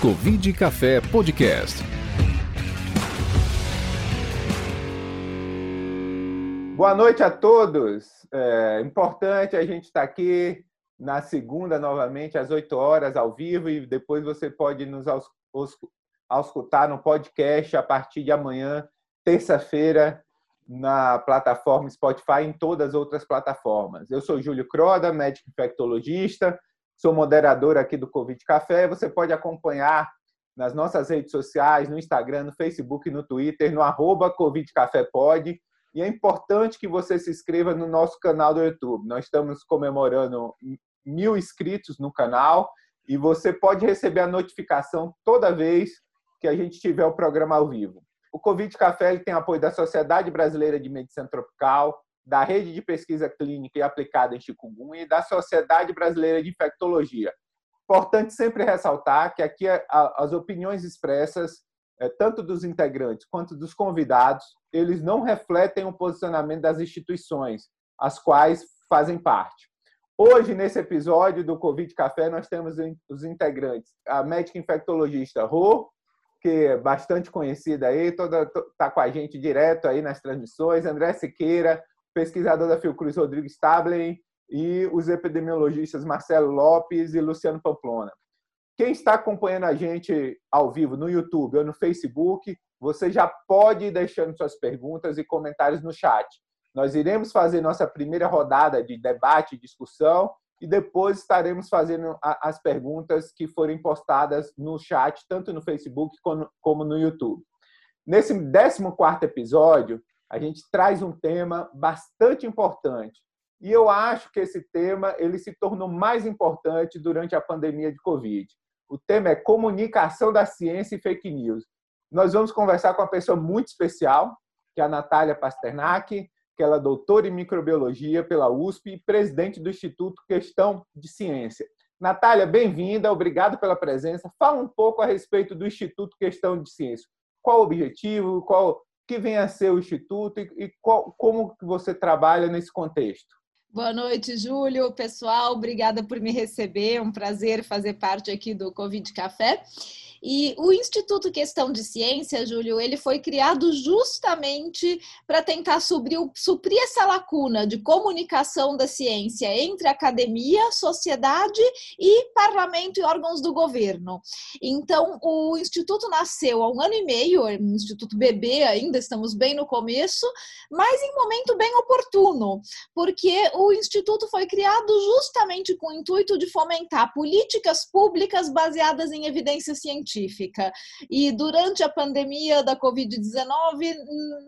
Covid Café Podcast. Boa noite a todos. É importante a gente estar aqui na segunda novamente às 8 horas ao vivo e depois você pode nos escutar no podcast a partir de amanhã, terça-feira, na plataforma Spotify e em todas as outras plataformas. Eu sou Júlio Croda, médico infectologista, sou moderador aqui do Covid Café. Você pode acompanhar nas nossas redes sociais, no Instagram, no Facebook, no Twitter, no arroba Covid Café Pod e é importante que você se inscreva no nosso canal do YouTube. Nós estamos comemorando mil inscritos no canal e você pode receber a notificação toda vez que a gente tiver o programa ao vivo. O Covid Café tem apoio da Sociedade Brasileira de Medicina Tropical, da Rede de Pesquisa Clínica e Aplicada em Chikungunya e da Sociedade Brasileira de Infectologia. Importante sempre ressaltar que aqui as opiniões expressas é, tanto dos integrantes quanto dos convidados, eles não refletem o posicionamento das instituições, as quais fazem parte. Hoje, nesse episódio do Covid Café, nós temos os integrantes, a médica infectologista Rô, que é bastante conhecida aí, toda está com a gente direto aí nas transmissões, André Siqueira, pesquisador da Fiocruz Rodrigo Stablen e os epidemiologistas Marcelo Lopes e Luciano Pamplona. Quem está acompanhando a gente ao vivo no YouTube ou no Facebook, você já pode ir deixando suas perguntas e comentários no chat. Nós iremos fazer nossa primeira rodada de debate e discussão e depois estaremos fazendo as perguntas que forem postadas no chat, tanto no Facebook como no YouTube. Nesse 14 episódio, a gente traz um tema bastante importante. E eu acho que esse tema ele se tornou mais importante durante a pandemia de Covid. O tema é comunicação da ciência e fake news. Nós vamos conversar com uma pessoa muito especial, que é a Natália Pasternak, que ela é doutora em microbiologia pela USP e presidente do Instituto Questão de Ciência. Natália, bem-vinda, obrigado pela presença. Fala um pouco a respeito do Instituto Questão de Ciência. Qual o objetivo, qual que vem a ser o Instituto e, e qual, como que você trabalha nesse contexto? Boa noite, Júlio. Pessoal, obrigada por me receber. É um prazer fazer parte aqui do Covid Café. E o Instituto Questão de Ciência, Júlio, ele foi criado justamente para tentar suprir, suprir essa lacuna de comunicação da ciência entre academia, sociedade e parlamento e órgãos do governo. Então, o Instituto nasceu há um ano e meio, é um Instituto bebê ainda, estamos bem no começo, mas em momento bem oportuno, porque o Instituto foi criado justamente com o intuito de fomentar políticas públicas baseadas em evidência científica científica. E durante a pandemia da Covid-19,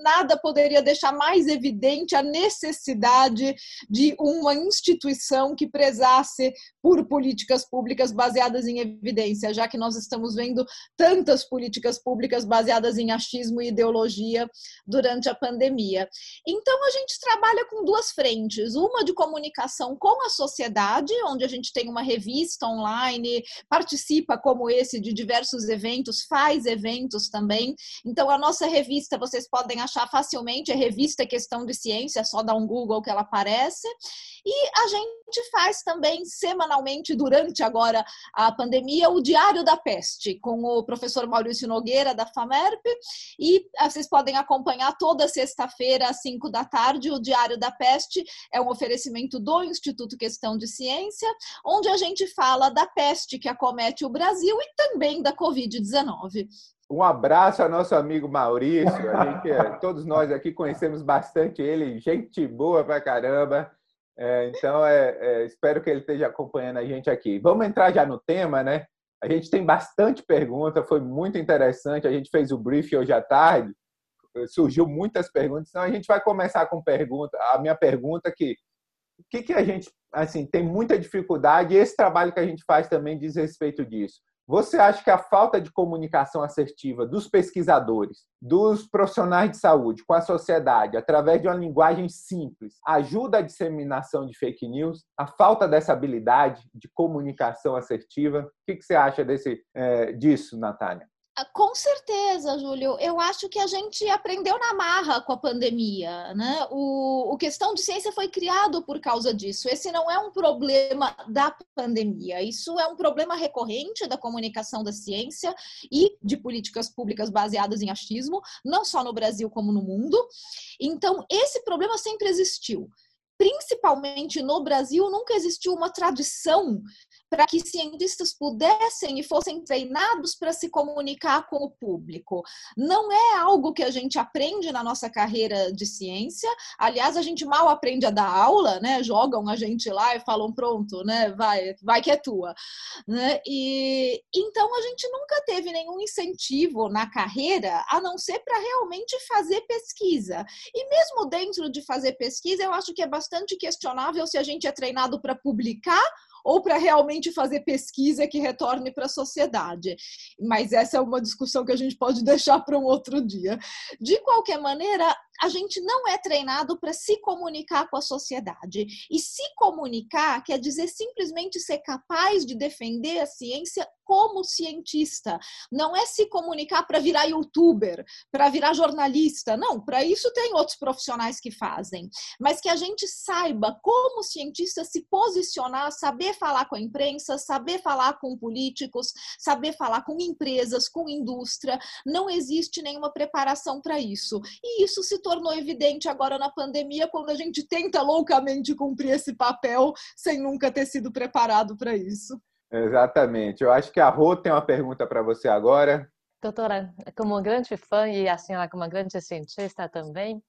nada poderia deixar mais evidente a necessidade de uma instituição que prezasse por políticas públicas baseadas em evidência, já que nós estamos vendo tantas políticas públicas baseadas em achismo e ideologia durante a pandemia. Então, a gente trabalha com duas frentes: uma de comunicação com a sociedade, onde a gente tem uma revista online, participa como esse de diversos diversos eventos, faz eventos também. Então, a nossa revista vocês podem achar facilmente, é Revista Questão de Ciência, é só dar um Google que ela aparece. E a gente faz também semanalmente, durante agora a pandemia, o Diário da Peste, com o professor Maurício Nogueira, da FAMERP. E ah, vocês podem acompanhar toda sexta-feira, às 5 da tarde, o Diário da Peste. É um oferecimento do Instituto Questão de Ciência, onde a gente fala da peste que acomete o Brasil e também da Covid-19. Um abraço ao nosso amigo Maurício. Gente, é, todos nós aqui conhecemos bastante ele, gente boa pra caramba. É, então, é, é, espero que ele esteja acompanhando a gente aqui. Vamos entrar já no tema, né? A gente tem bastante pergunta, foi muito interessante. A gente fez o brief hoje à tarde, surgiu muitas perguntas. Então, a gente vai começar com pergunta. A minha pergunta que o que, que a gente assim tem muita dificuldade e esse trabalho que a gente faz também diz respeito disso. Você acha que a falta de comunicação assertiva dos pesquisadores, dos profissionais de saúde com a sociedade, através de uma linguagem simples, ajuda a disseminação de fake news? A falta dessa habilidade de comunicação assertiva? O que você acha desse, é, disso, Natália? Ah, com certeza, Júlio. Eu acho que a gente aprendeu na marra com a pandemia, né? O, o questão de ciência foi criado por causa disso. Esse não é um problema da pandemia. Isso é um problema recorrente da comunicação da ciência e de políticas públicas baseadas em achismo, não só no Brasil como no mundo. Então, esse problema sempre existiu principalmente no Brasil, nunca existiu uma tradição para que cientistas pudessem e fossem treinados para se comunicar com o público. Não é algo que a gente aprende na nossa carreira de ciência. Aliás, a gente mal aprende a dar aula, né? Jogam a gente lá e falam pronto, né? Vai, vai que é tua, né? E então a gente nunca teve nenhum incentivo na carreira a não ser para realmente fazer pesquisa. E mesmo dentro de fazer pesquisa, eu acho que é bastante questionável se a gente é treinado para publicar ou para realmente fazer pesquisa que retorne para a sociedade. Mas essa é uma discussão que a gente pode deixar para um outro dia. De qualquer maneira, a gente não é treinado para se comunicar com a sociedade. E se comunicar quer dizer simplesmente ser capaz de defender a ciência como cientista. Não é se comunicar para virar youtuber, para virar jornalista. Não, para isso tem outros profissionais que fazem. Mas que a gente saiba, como cientista, se posicionar, saber falar com a imprensa, saber falar com políticos, saber falar com empresas, com indústria. Não existe nenhuma preparação para isso. E isso se tornou evidente agora na pandemia, quando a gente tenta loucamente cumprir esse papel sem nunca ter sido preparado para isso. Exatamente. Eu acho que a Rô tem uma pergunta para você agora. Doutora, como grande fã e a senhora como grande cientista também,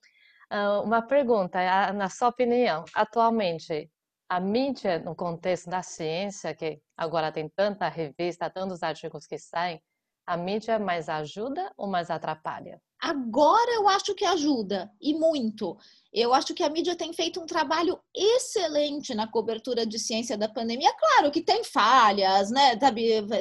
ah, uma pergunta, na sua opinião, atualmente, a mídia no contexto da ciência, que agora tem tanta revista, tantos artigos que saem, a mídia mais ajuda ou mais atrapalha? Agora eu acho que ajuda, e muito. Eu acho que a mídia tem feito um trabalho excelente na cobertura de ciência da pandemia. Claro que tem falhas, né?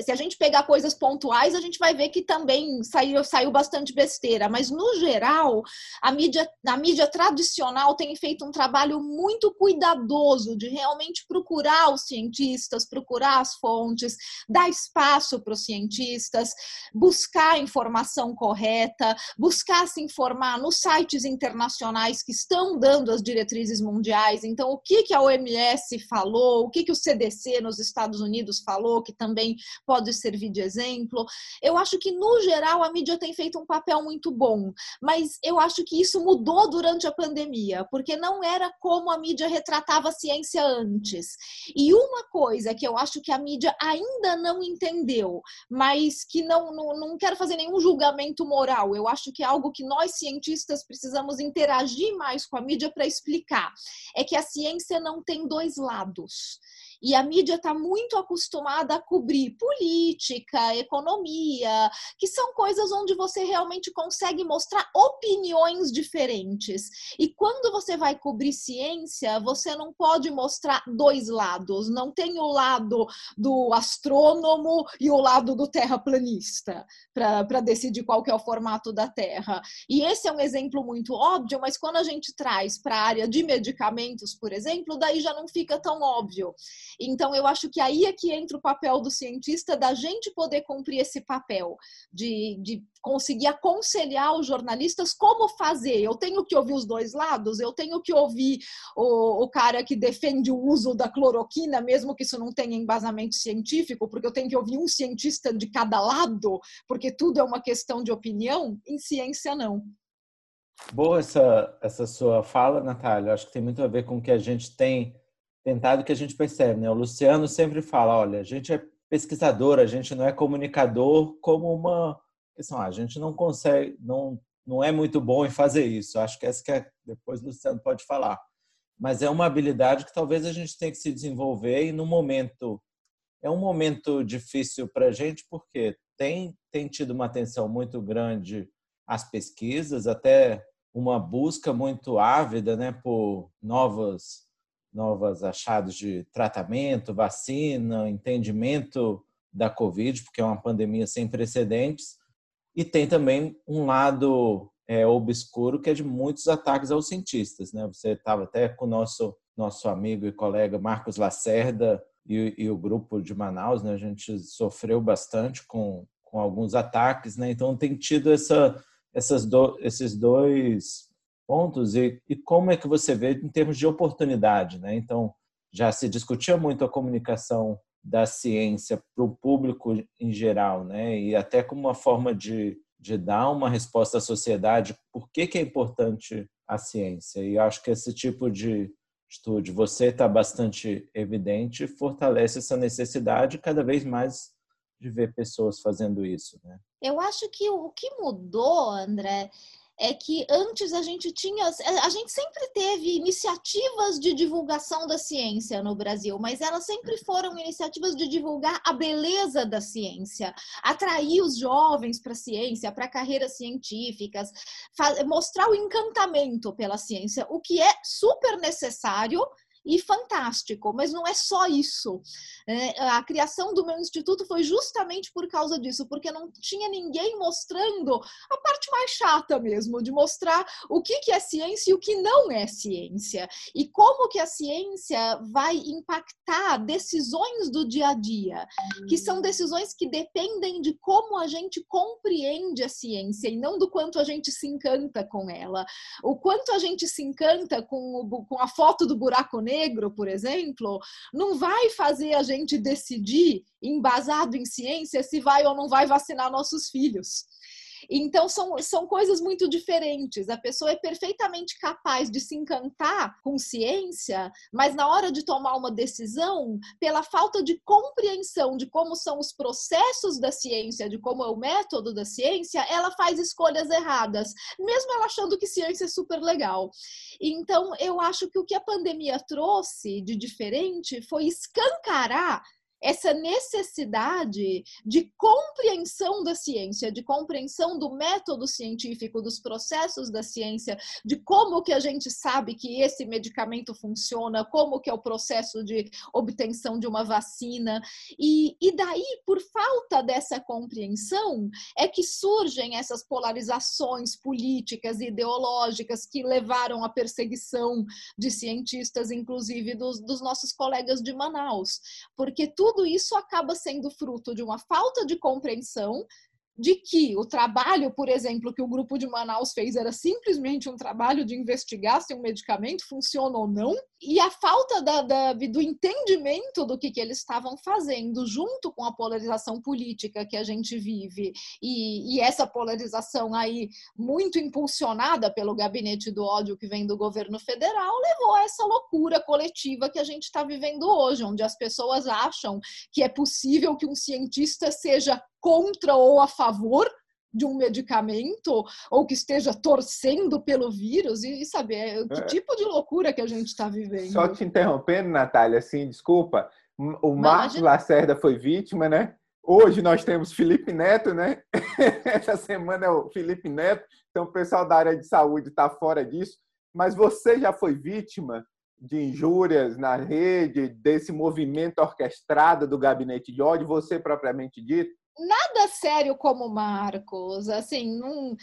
Se a gente pegar coisas pontuais, a gente vai ver que também saiu, saiu bastante besteira. Mas, no geral, a mídia, a mídia tradicional tem feito um trabalho muito cuidadoso de realmente procurar os cientistas, procurar as fontes, dar espaço para os cientistas, buscar a informação correta, buscar se informar nos sites internacionais que estão estão dando as diretrizes mundiais. Então, o que, que a OMS falou, o que, que o CDC nos Estados Unidos falou, que também pode servir de exemplo. Eu acho que, no geral, a mídia tem feito um papel muito bom, mas eu acho que isso mudou durante a pandemia, porque não era como a mídia retratava a ciência antes. E uma coisa que eu acho que a mídia ainda não entendeu, mas que não, não, não quero fazer nenhum julgamento moral, eu acho que é algo que nós cientistas precisamos interagir mais com a mídia para explicar. É que a ciência não tem dois lados. E a mídia está muito acostumada a cobrir política, economia, que são coisas onde você realmente consegue mostrar opiniões diferentes. E quando você vai cobrir ciência, você não pode mostrar dois lados. Não tem o lado do astrônomo e o lado do terraplanista para decidir qual que é o formato da Terra. E esse é um exemplo muito óbvio, mas quando a gente traz para a área de medicamentos, por exemplo, daí já não fica tão óbvio. Então, eu acho que aí é que entra o papel do cientista, da gente poder cumprir esse papel, de, de conseguir aconselhar os jornalistas como fazer. Eu tenho que ouvir os dois lados, eu tenho que ouvir o, o cara que defende o uso da cloroquina, mesmo que isso não tenha embasamento científico, porque eu tenho que ouvir um cientista de cada lado, porque tudo é uma questão de opinião, em ciência não. Boa essa, essa sua fala, Natália. Acho que tem muito a ver com o que a gente tem tentado, que a gente percebe. Né? O Luciano sempre fala: olha, a gente é pesquisador, a gente não é comunicador como uma questão. A gente não consegue, não, não é muito bom em fazer isso. Acho que essa que é, depois o Luciano pode falar. Mas é uma habilidade que talvez a gente tenha que se desenvolver e no momento é um momento difícil para a gente porque tem tem tido uma atenção muito grande às pesquisas, até uma busca muito ávida, né, por novos novos achados de tratamento, vacina, entendimento da Covid, porque é uma pandemia sem precedentes, e tem também um lado é, obscuro que é de muitos ataques aos cientistas. Né? Você estava até com o nosso, nosso amigo e colega Marcos Lacerda e, e o grupo de Manaus, né? a gente sofreu bastante com, com alguns ataques, né? Então tem tido essa, essas do, esses dois pontos e, e como é que você vê em termos de oportunidade, né? Então já se discutia muito a comunicação da ciência para o público em geral, né? E até como uma forma de, de dar uma resposta à sociedade, por que, que é importante a ciência? E acho que esse tipo de estudo, você está bastante evidente, fortalece essa necessidade cada vez mais de ver pessoas fazendo isso, né? Eu acho que o que mudou, André, é que antes a gente tinha, a gente sempre teve iniciativas de divulgação da ciência no Brasil, mas elas sempre foram iniciativas de divulgar a beleza da ciência, atrair os jovens para a ciência, para carreiras científicas, mostrar o encantamento pela ciência, o que é super necessário e fantástico, mas não é só isso. É, a criação do meu instituto foi justamente por causa disso, porque não tinha ninguém mostrando a parte mais chata mesmo, de mostrar o que, que é ciência e o que não é ciência, e como que a ciência vai impactar decisões do dia a dia, que são decisões que dependem de como a gente compreende a ciência e não do quanto a gente se encanta com ela. O quanto a gente se encanta com, o, com a foto do buraco negro negro, por exemplo, não vai fazer a gente decidir, embasado em ciência, se vai ou não vai vacinar nossos filhos. Então, são, são coisas muito diferentes. A pessoa é perfeitamente capaz de se encantar com ciência, mas na hora de tomar uma decisão, pela falta de compreensão de como são os processos da ciência, de como é o método da ciência, ela faz escolhas erradas, mesmo ela achando que ciência é super legal. Então, eu acho que o que a pandemia trouxe de diferente foi escancarar essa necessidade de compreensão da ciência, de compreensão do método científico, dos processos da ciência, de como que a gente sabe que esse medicamento funciona, como que é o processo de obtenção de uma vacina. E, e daí, por falta dessa compreensão, é que surgem essas polarizações políticas e ideológicas que levaram à perseguição de cientistas, inclusive dos, dos nossos colegas de Manaus. Porque tudo tudo isso acaba sendo fruto de uma falta de compreensão de que o trabalho, por exemplo, que o grupo de Manaus fez era simplesmente um trabalho de investigar se um medicamento funciona ou não, e a falta da, da, do entendimento do que, que eles estavam fazendo, junto com a polarização política que a gente vive, e, e essa polarização aí, muito impulsionada pelo gabinete do ódio que vem do governo federal, levou a essa loucura coletiva que a gente está vivendo hoje, onde as pessoas acham que é possível que um cientista seja contra ou a favor de um medicamento ou que esteja torcendo pelo vírus e, saber que é. tipo de loucura que a gente está vivendo. Só te interrompendo, Natália, assim, desculpa. O Marcos Lacerda foi vítima, né? Hoje nós temos Felipe Neto, né? Essa semana é o Felipe Neto, então o pessoal da área de saúde está fora disso. Mas você já foi vítima de injúrias na rede, desse movimento orquestrado do gabinete de ódio, você propriamente dito? Nada sério como Marcos. Assim, não,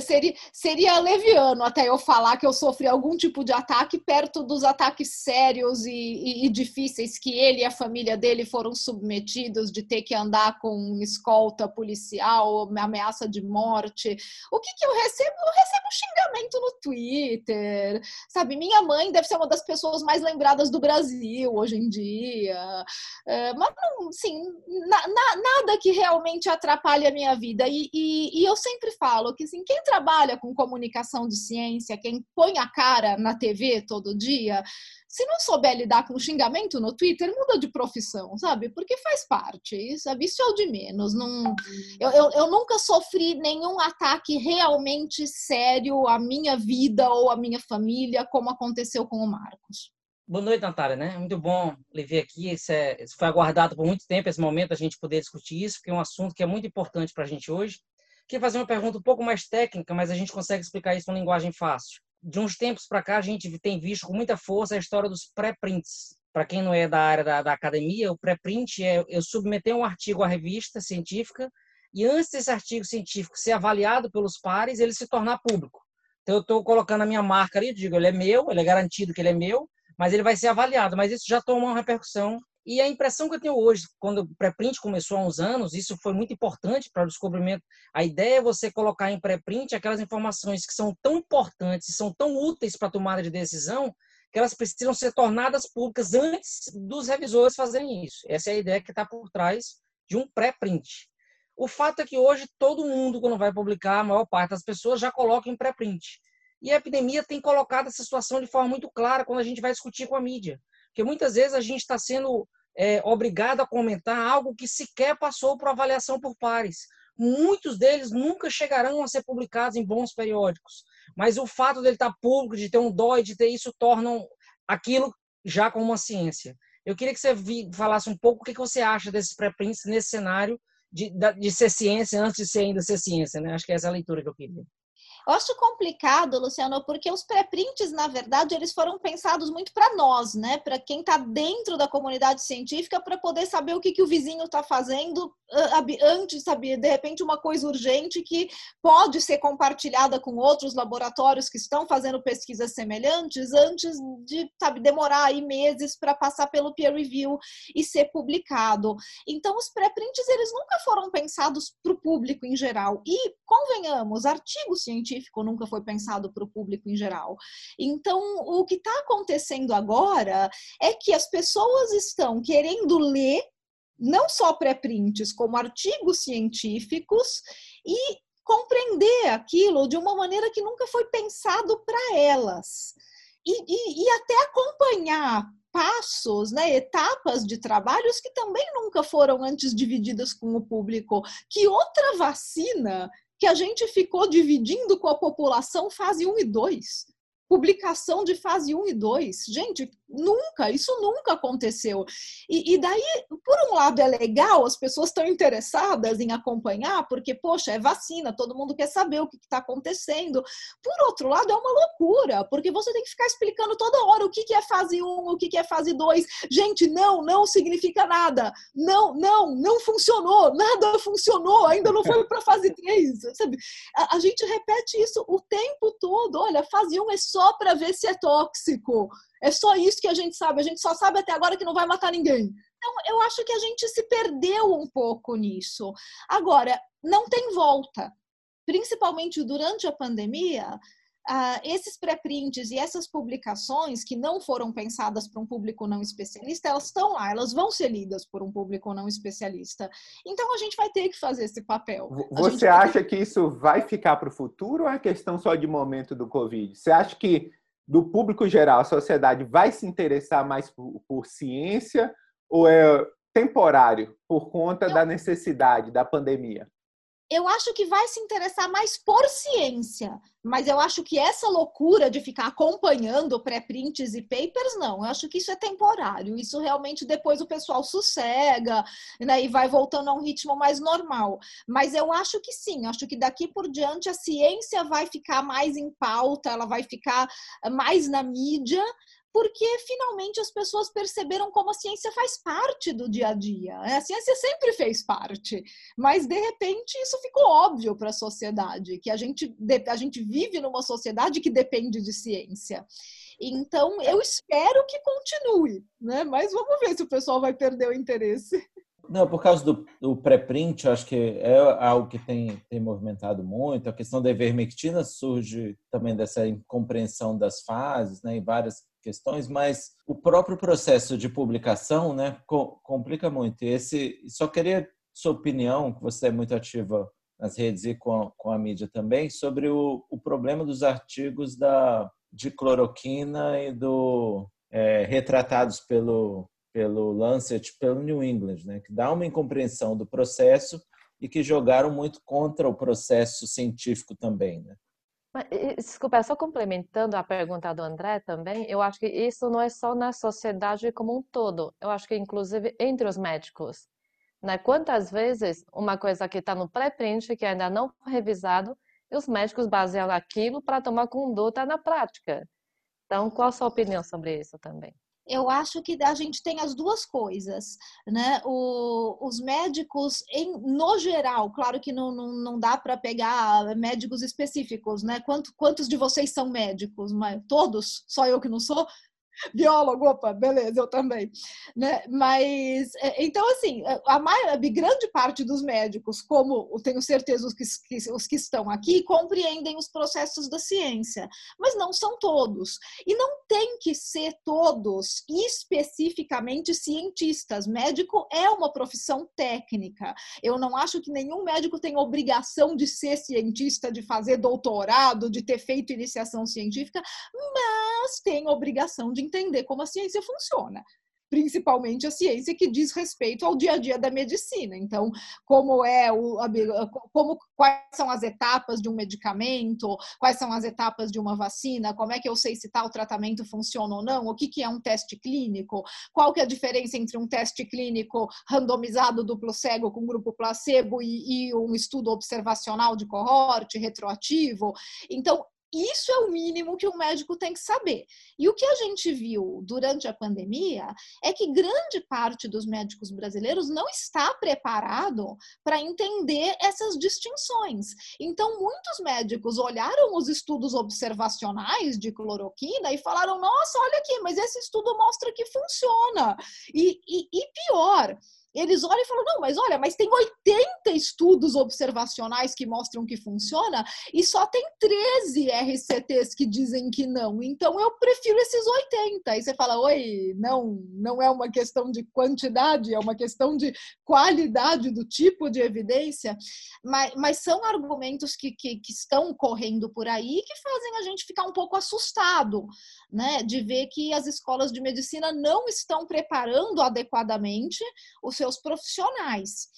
seria, seria leviano até eu falar que eu sofri algum tipo de ataque perto dos ataques sérios e, e, e, difíceis que ele e a família dele foram submetidos de ter que andar com escolta policial, ameaça de morte. O que, que eu recebo? Eu recebo xingamento no Twitter. Sabe, minha mãe deve ser uma das pessoas mais lembradas do Brasil hoje em dia. É, mas, assim, na, na, nada que realmente realmente atrapalha a minha vida. E, e, e, eu sempre falo que assim, quem trabalha com comunicação de ciência, quem põe a cara na TV todo dia, se não souber lidar com xingamento no Twitter, muda de profissão, sabe? Porque faz parte, sabe? Isso é o de menos. Não, eu, eu, eu nunca sofri nenhum ataque realmente sério à minha vida ou à minha família, como aconteceu com o Marcos. Boa noite, Natália, né? Muito bom lhe ver aqui. Isso, é, isso foi aguardado por muito tempo, esse momento, a gente poder discutir isso, porque é um assunto que é muito importante para a gente hoje. Queria fazer uma pergunta um pouco mais técnica, mas a gente consegue explicar isso em linguagem fácil. De uns tempos para cá, a gente tem visto com muita força a história dos pré-prints. Para quem não é da área da, da academia, o pré-print é eu submeter um artigo à revista científica e antes desse artigo científico ser avaliado pelos pares, ele se tornar público. Então, eu estou colocando a minha marca ali, digo, ele é meu, ele é garantido que ele é meu, mas ele vai ser avaliado. Mas isso já toma uma repercussão E a impressão que eu tenho hoje, quando o pré-print começou há uns anos, isso foi muito importante para o descobrimento. A ideia é você colocar em pré-print aquelas informações que são tão importantes, são tão úteis para a tomada de decisão, que elas precisam ser tornadas públicas antes dos revisores fazerem isso. Essa é a ideia que está por trás de um pré-print. O fato é que hoje todo mundo, quando vai publicar, a maior parte das pessoas já coloca em pré-print. E a epidemia tem colocado essa situação de forma muito clara quando a gente vai discutir com a mídia. Porque muitas vezes a gente está sendo é, obrigado a comentar algo que sequer passou por avaliação por pares. Muitos deles nunca chegarão a ser publicados em bons periódicos. Mas o fato dele estar tá público, de ter um DOI, de ter isso, tornam aquilo já como uma ciência. Eu queria que você falasse um pouco o que você acha desses pré-prints nesse cenário de, de ser ciência antes de ser ainda ser ciência, né? Acho que é essa a leitura que eu queria. Eu acho complicado, Luciano, porque os pré-prints, na verdade, eles foram pensados muito para nós, né? Para quem está dentro da comunidade científica, para poder saber o que, que o vizinho está fazendo antes, sabe? De repente, uma coisa urgente que pode ser compartilhada com outros laboratórios que estão fazendo pesquisas semelhantes antes de, sabe, demorar aí meses para passar pelo peer review e ser publicado. Então, os pré-prints, eles nunca foram pensados para o público em geral. E, convenhamos, artigos científicos científico nunca foi pensado para o público em geral. Então, o que está acontecendo agora é que as pessoas estão querendo ler não só pré-prints, como artigos científicos e compreender aquilo de uma maneira que nunca foi pensado para elas. E, e, e, até acompanhar passos, né, etapas de trabalhos que também nunca foram antes divididas com o público. Que outra vacina que a gente ficou dividindo com a população fase 1 e 2 publicação de fase 1 e 2. Gente, nunca, isso nunca aconteceu. E, e, daí, por um lado, é legal, as pessoas estão interessadas em acompanhar, porque, poxa, é vacina, todo mundo quer saber o que está acontecendo. Por outro lado, é uma loucura, porque você tem que ficar explicando toda hora o que, que é fase 1, o que, que é fase 2. Gente, não, não significa nada. Não, não, não funcionou, nada funcionou, ainda não foi para fase 3. Sabe? A, a gente repete isso o tempo todo. Olha, fase 1 é só para ver se é tóxico. É só isso que a gente sabe. A gente só sabe até agora que não vai matar ninguém. Então, eu acho que a gente se perdeu um pouco nisso. Agora, não tem volta. Principalmente durante a pandemia, Uh, esses pré-prints e essas publicações que não foram pensadas para um público não especialista, elas estão lá, elas vão ser lidas por um público não especialista. Então a gente vai ter que fazer esse papel. Você acha que isso vai ficar para o futuro ou é questão só de momento do Covid? Você acha que do público geral a sociedade vai se interessar mais por, por ciência ou é temporário por conta Eu... da necessidade da pandemia? Eu acho que vai se interessar mais por ciência, mas eu acho que essa loucura de ficar acompanhando pré-prints e papers, não. Eu acho que isso é temporário. Isso realmente depois o pessoal sossega né, e vai voltando a um ritmo mais normal. Mas eu acho que sim, acho que daqui por diante a ciência vai ficar mais em pauta, ela vai ficar mais na mídia, porque finalmente as pessoas perceberam como a ciência faz parte do dia a dia. A ciência sempre fez parte, mas de repente isso ficou óbvio para a sociedade, que a gente, a gente vive numa sociedade que depende de ciência. Então, eu espero que continue, né? Mas vamos ver se o pessoal vai perder o interesse. Não, por causa do, do pré-print, acho que é algo que tem, tem movimentado muito. A questão da ivermectina surge também dessa incompreensão das fases, né, em várias questões, mas o próprio processo de publicação, né, complica muito. E esse, só queria sua opinião, que você é muito ativa nas redes e com a, com a mídia também, sobre o, o problema dos artigos da, de cloroquina e do é, retratados pelo pelo Lancet, pelo New England, né, que dá uma incompreensão do processo e que jogaram muito contra o processo científico também, né? Desculpa, só complementando a pergunta do André também, eu acho que isso não é só na sociedade como um todo, eu acho que inclusive entre os médicos. Né? Quantas vezes uma coisa que está no pré-print, que ainda não foi revisado, e os médicos baseiam aquilo para tomar conduta na prática. Então, qual a sua opinião sobre isso também? Eu acho que a gente tem as duas coisas, né? O, os médicos, em, no geral, claro que não, não, não dá para pegar médicos específicos, né? Quanto, quantos de vocês são médicos? Mas, todos? Só eu que não sou? Biólogo, opa, beleza, eu também. Né? Mas, é, então, assim, a, maior, grande parte dos médicos, como tenho certeza os que, os que estão aqui, compreendem os processos da ciência, mas não são todos. E não tem que ser todos especificamente cientistas. Médico é uma profissão técnica. Eu não acho que nenhum médico tem obrigação de ser cientista, de fazer doutorado, de ter feito iniciação científica, mas tem obrigação de entender como a ciência funciona principalmente a ciência que diz respeito ao dia a dia da medicina. Então, como é o como quais são as etapas de um medicamento, quais são as etapas de uma vacina, como é que eu sei se tal tratamento funciona ou não, o que, que é um teste clínico, qual que é a diferença entre um teste clínico randomizado duplo cego com grupo placebo e, e um estudo observacional de coorte retroativo. Então, isso é o mínimo que um médico tem que saber. E o que a gente viu durante a pandemia é que grande parte dos médicos brasileiros não está preparado para entender essas distinções. Então, muitos médicos olharam os estudos observacionais de cloroquina e falaram: nossa, olha aqui, mas esse estudo mostra que funciona. e, e, e pior, eles olham e falam: não, mas olha, mas tem 80 estudos observacionais que mostram que funciona e só tem 13 RCTs que dizem que não. Então eu prefiro esses 80. Aí você fala: oi, não, não é uma questão de quantidade, é uma questão de qualidade do tipo de evidência. Mas, mas são argumentos que, que, que estão correndo por aí que fazem a gente ficar um pouco assustado, né, de ver que as escolas de medicina não estão preparando adequadamente os seus seus profissionais.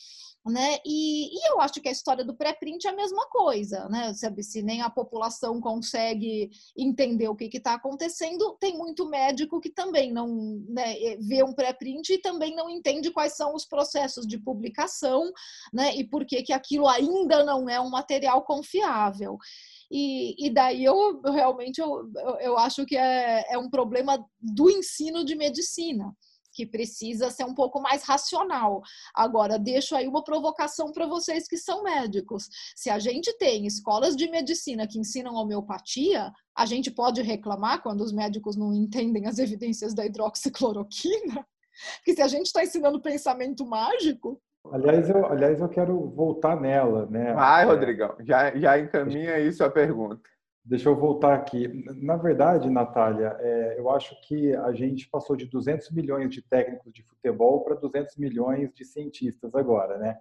Né? E, e, eu acho que a história do pré-print é a mesma coisa, né? Sabe, se nem a população consegue entender o que está acontecendo, tem muito médico que também não né, vê um pré-print e também não entende quais são os processos de publicação, né? E por que, que aquilo ainda não é um material confiável. E, e daí eu realmente eu, eu acho que é, é um problema do ensino de medicina que precisa ser um pouco mais racional. Agora, deixo aí uma provocação para vocês que são médicos. Se a gente tem escolas de medicina que ensinam homeopatia, a gente pode reclamar quando os médicos não entendem as evidências da hidroxicloroquina? Porque se a gente está ensinando pensamento mágico, Aliás eu, aliás, eu quero voltar nela, né? Vai, Rodrigão, já, já encaminha isso a pergunta. Deixa eu voltar aqui. Na verdade, Natália, é, eu acho que a gente passou de 200 milhões de técnicos de futebol para 200 milhões de cientistas agora, né?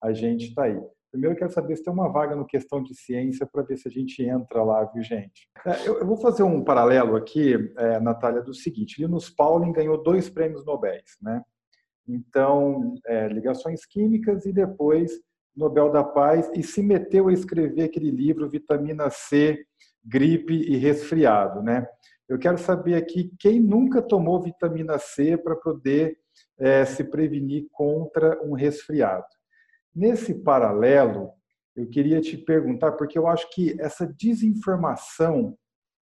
A gente está aí. Primeiro, eu quero saber se tem uma vaga no questão de ciência para ver se a gente entra lá, viu, gente? É, eu, vou fazer um paralelo aqui, é, Natália, do seguinte: Linus Pauling ganhou dois prêmios Nobel, né? Então, é, ligações químicas e depois Nobel da Paz, e se meteu a escrever aquele livro Vitamina C gripe e resfriado, né? Eu quero saber aqui quem nunca tomou vitamina C para poder é, se prevenir contra um resfriado. Nesse paralelo, eu queria te perguntar, porque eu acho que essa desinformação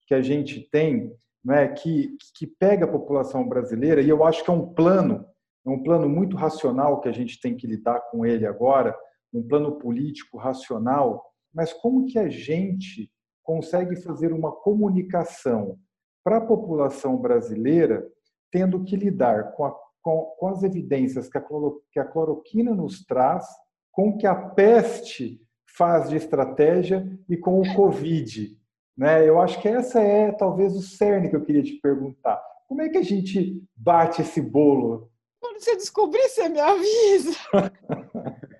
que a gente tem, né, que, que pega a população brasileira, e eu acho que é um plano, é um plano muito racional que a gente tem que lidar com ele agora, um plano político racional, mas como que a gente consegue fazer uma comunicação para a população brasileira, tendo que lidar com, a, com, com as evidências que a, que a cloroquina nos traz, com o que a peste faz de estratégia e com o Covid. Né? Eu acho que essa é talvez o cerne que eu queria te perguntar. Como é que a gente bate esse bolo? Quando você descobrir, você me avisa.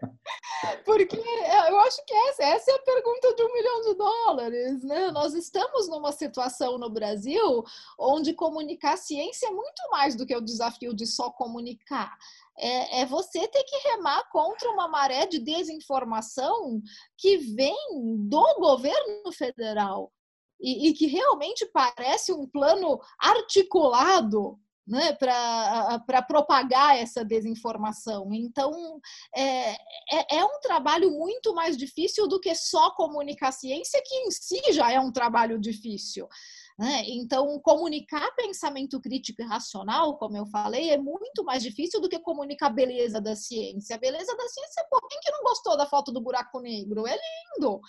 Porque é, eu acho que essa, essa é a pergunta de um milhão de dólares, né? Nós estamos numa situação no Brasil onde comunicar ciência é muito mais do que o desafio de só comunicar. É, é, você ter que remar contra uma maré de desinformação que vem do governo federal e, e que realmente parece um plano articulado né, para propagar essa desinformação. Então, é, é, é, um trabalho muito mais difícil do que só comunicar ciência, que em si já é um trabalho difícil. Né? Então, comunicar pensamento crítico e racional, como eu falei, é muito mais difícil do que comunicar beleza da ciência. A beleza da ciência, é quem que não gostou da foto do buraco negro? É lindo!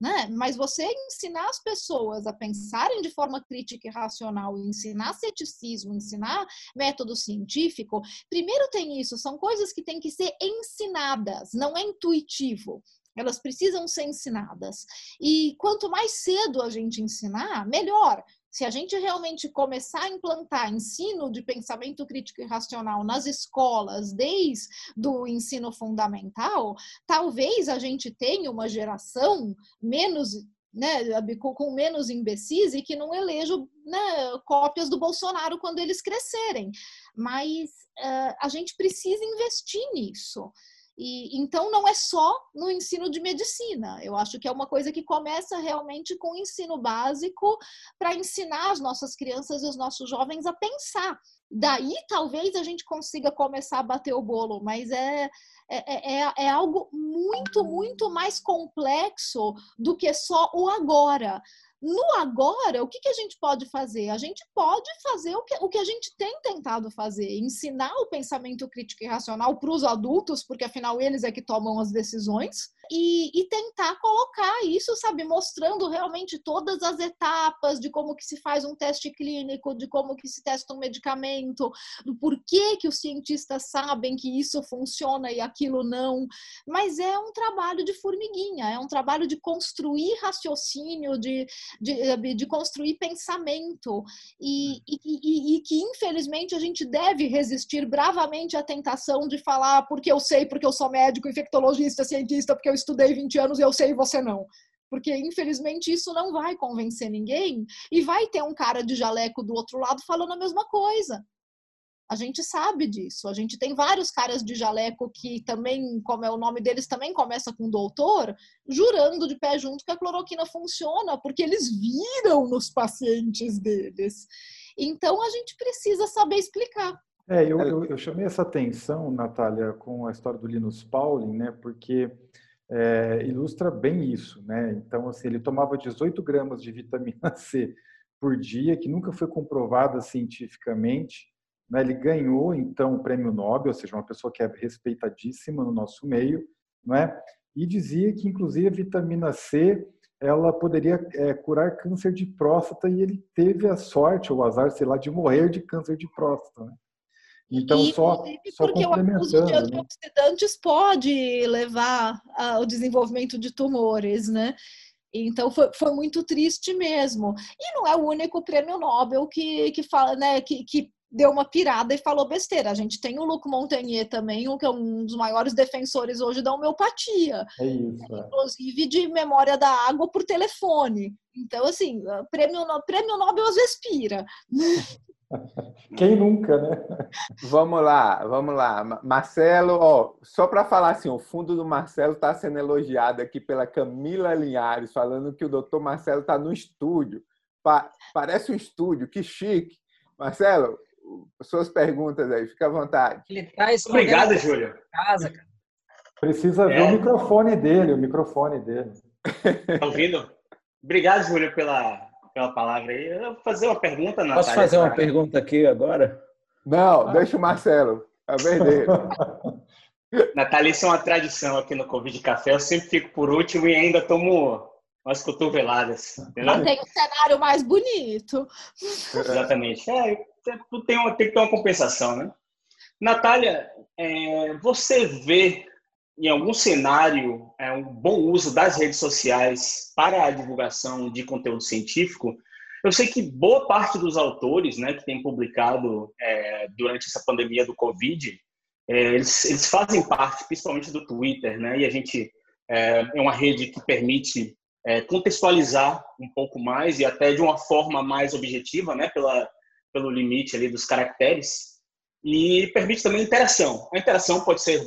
Né? Mas você ensinar as pessoas a pensarem de forma crítica e racional, ensinar ceticismo, ensinar método científico, primeiro tem isso, são coisas que têm que ser ensinadas, não é intuitivo. Elas precisam ser ensinadas. E quanto mais cedo a gente ensinar, melhor. Se a gente realmente começar a implantar ensino de pensamento crítico e racional nas escolas, desde o ensino fundamental, talvez a gente tenha uma geração menos né, com menos imbecis e que não elejam né, cópias do Bolsonaro quando eles crescerem. Mas uh, a gente precisa investir nisso. E, então, não é só no ensino de medicina. Eu acho que é uma coisa que começa realmente com o ensino básico para ensinar as nossas crianças e os nossos jovens a pensar. Daí, talvez a gente consiga começar a bater o bolo, mas é, é, é, é algo muito, muito mais complexo do que só o agora. No agora, o que, que a gente pode fazer? A gente pode fazer o que, o que a gente tem tentado fazer, ensinar o pensamento crítico e racional para os adultos, porque afinal eles é que tomam as decisões, e, e, tentar colocar isso, sabe, mostrando realmente todas as etapas de como que se faz um teste clínico, de como que se testa um medicamento, do porquê que os cientistas sabem que isso funciona e aquilo não. Mas é um trabalho de formiguinha, é um trabalho de construir raciocínio, de, de, de construir pensamento, e, e, e, e que infelizmente a gente deve resistir bravamente à tentação de falar porque eu sei, porque eu sou médico, infectologista, cientista, porque eu estudei 20 anos e eu sei e você não. Porque, infelizmente, isso não vai convencer ninguém e vai ter um cara de jaleco do outro lado falando a mesma coisa. A gente sabe disso. A gente tem vários caras de jaleco que também, como é o nome deles, também começa com doutor, jurando de pé junto que a cloroquina funciona, porque eles viram nos pacientes deles. Então a gente precisa saber explicar. É, eu, eu, eu chamei essa atenção, Natália, com a história do Linus Pauling, né? Porque é, ilustra bem isso, né? Então, assim, ele tomava 18 gramas de vitamina C por dia, que nunca foi comprovada cientificamente. Né? Ele ganhou, então, o prêmio Nobel, ou seja, uma pessoa que é respeitadíssima no nosso meio, não é? E dizia que, inclusive, a vitamina C ela poderia é, curar câncer de próstata e ele teve a sorte ou o azar, sei lá, de morrer de câncer de próstata. Né? Então, e, só, só porque o abuso de antioxidantes né? pode levar ao desenvolvimento de tumores, né? Então foi, foi muito triste mesmo. E não é o único prêmio Nobel que, que fala, né, que, que deu uma pirada e falou besteira. A gente tem o Luc Montagnier também, que é um dos maiores defensores hoje da homeopatia. É isso. É. Inclusive de memória da água por telefone. Então, assim, prêmio, prêmio Nobel às vezes pira. Quem nunca, né? Vamos lá, vamos lá. Marcelo, ó, só para falar assim, o fundo do Marcelo está sendo elogiado aqui pela Camila Linhares, falando que o doutor Marcelo está no estúdio. Pa parece um estúdio, que chique. Marcelo, suas perguntas aí, fica à vontade. Ele tá Obrigado, Júlio. Casa, cara. Precisa ver é. o microfone dele, o microfone dele. Tá ouvindo? Obrigado, Júlio, pela, pela palavra aí. Eu vou fazer uma pergunta, Natália. Posso fazer uma pergunta aqui agora? Não, deixa o Marcelo. A ver dele. Natália, isso é uma tradição aqui no Covid Café. Eu sempre fico por último e ainda tomo umas cotoveladas. Entendeu? Tem um cenário mais bonito. Exatamente. É, tem, tem que ter uma compensação, né? Natália, é, você vê em algum cenário, é um bom uso das redes sociais para a divulgação de conteúdo científico. Eu sei que boa parte dos autores né, que têm publicado é, durante essa pandemia do Covid, é, eles, eles, fazem parte principalmente do Twitter, né, e a gente é, é uma rede que permite é, contextualizar um pouco mais e até de uma forma mais objetiva, né, pela, pelo limite ali dos caracteres, e permite também interação. A interação pode ser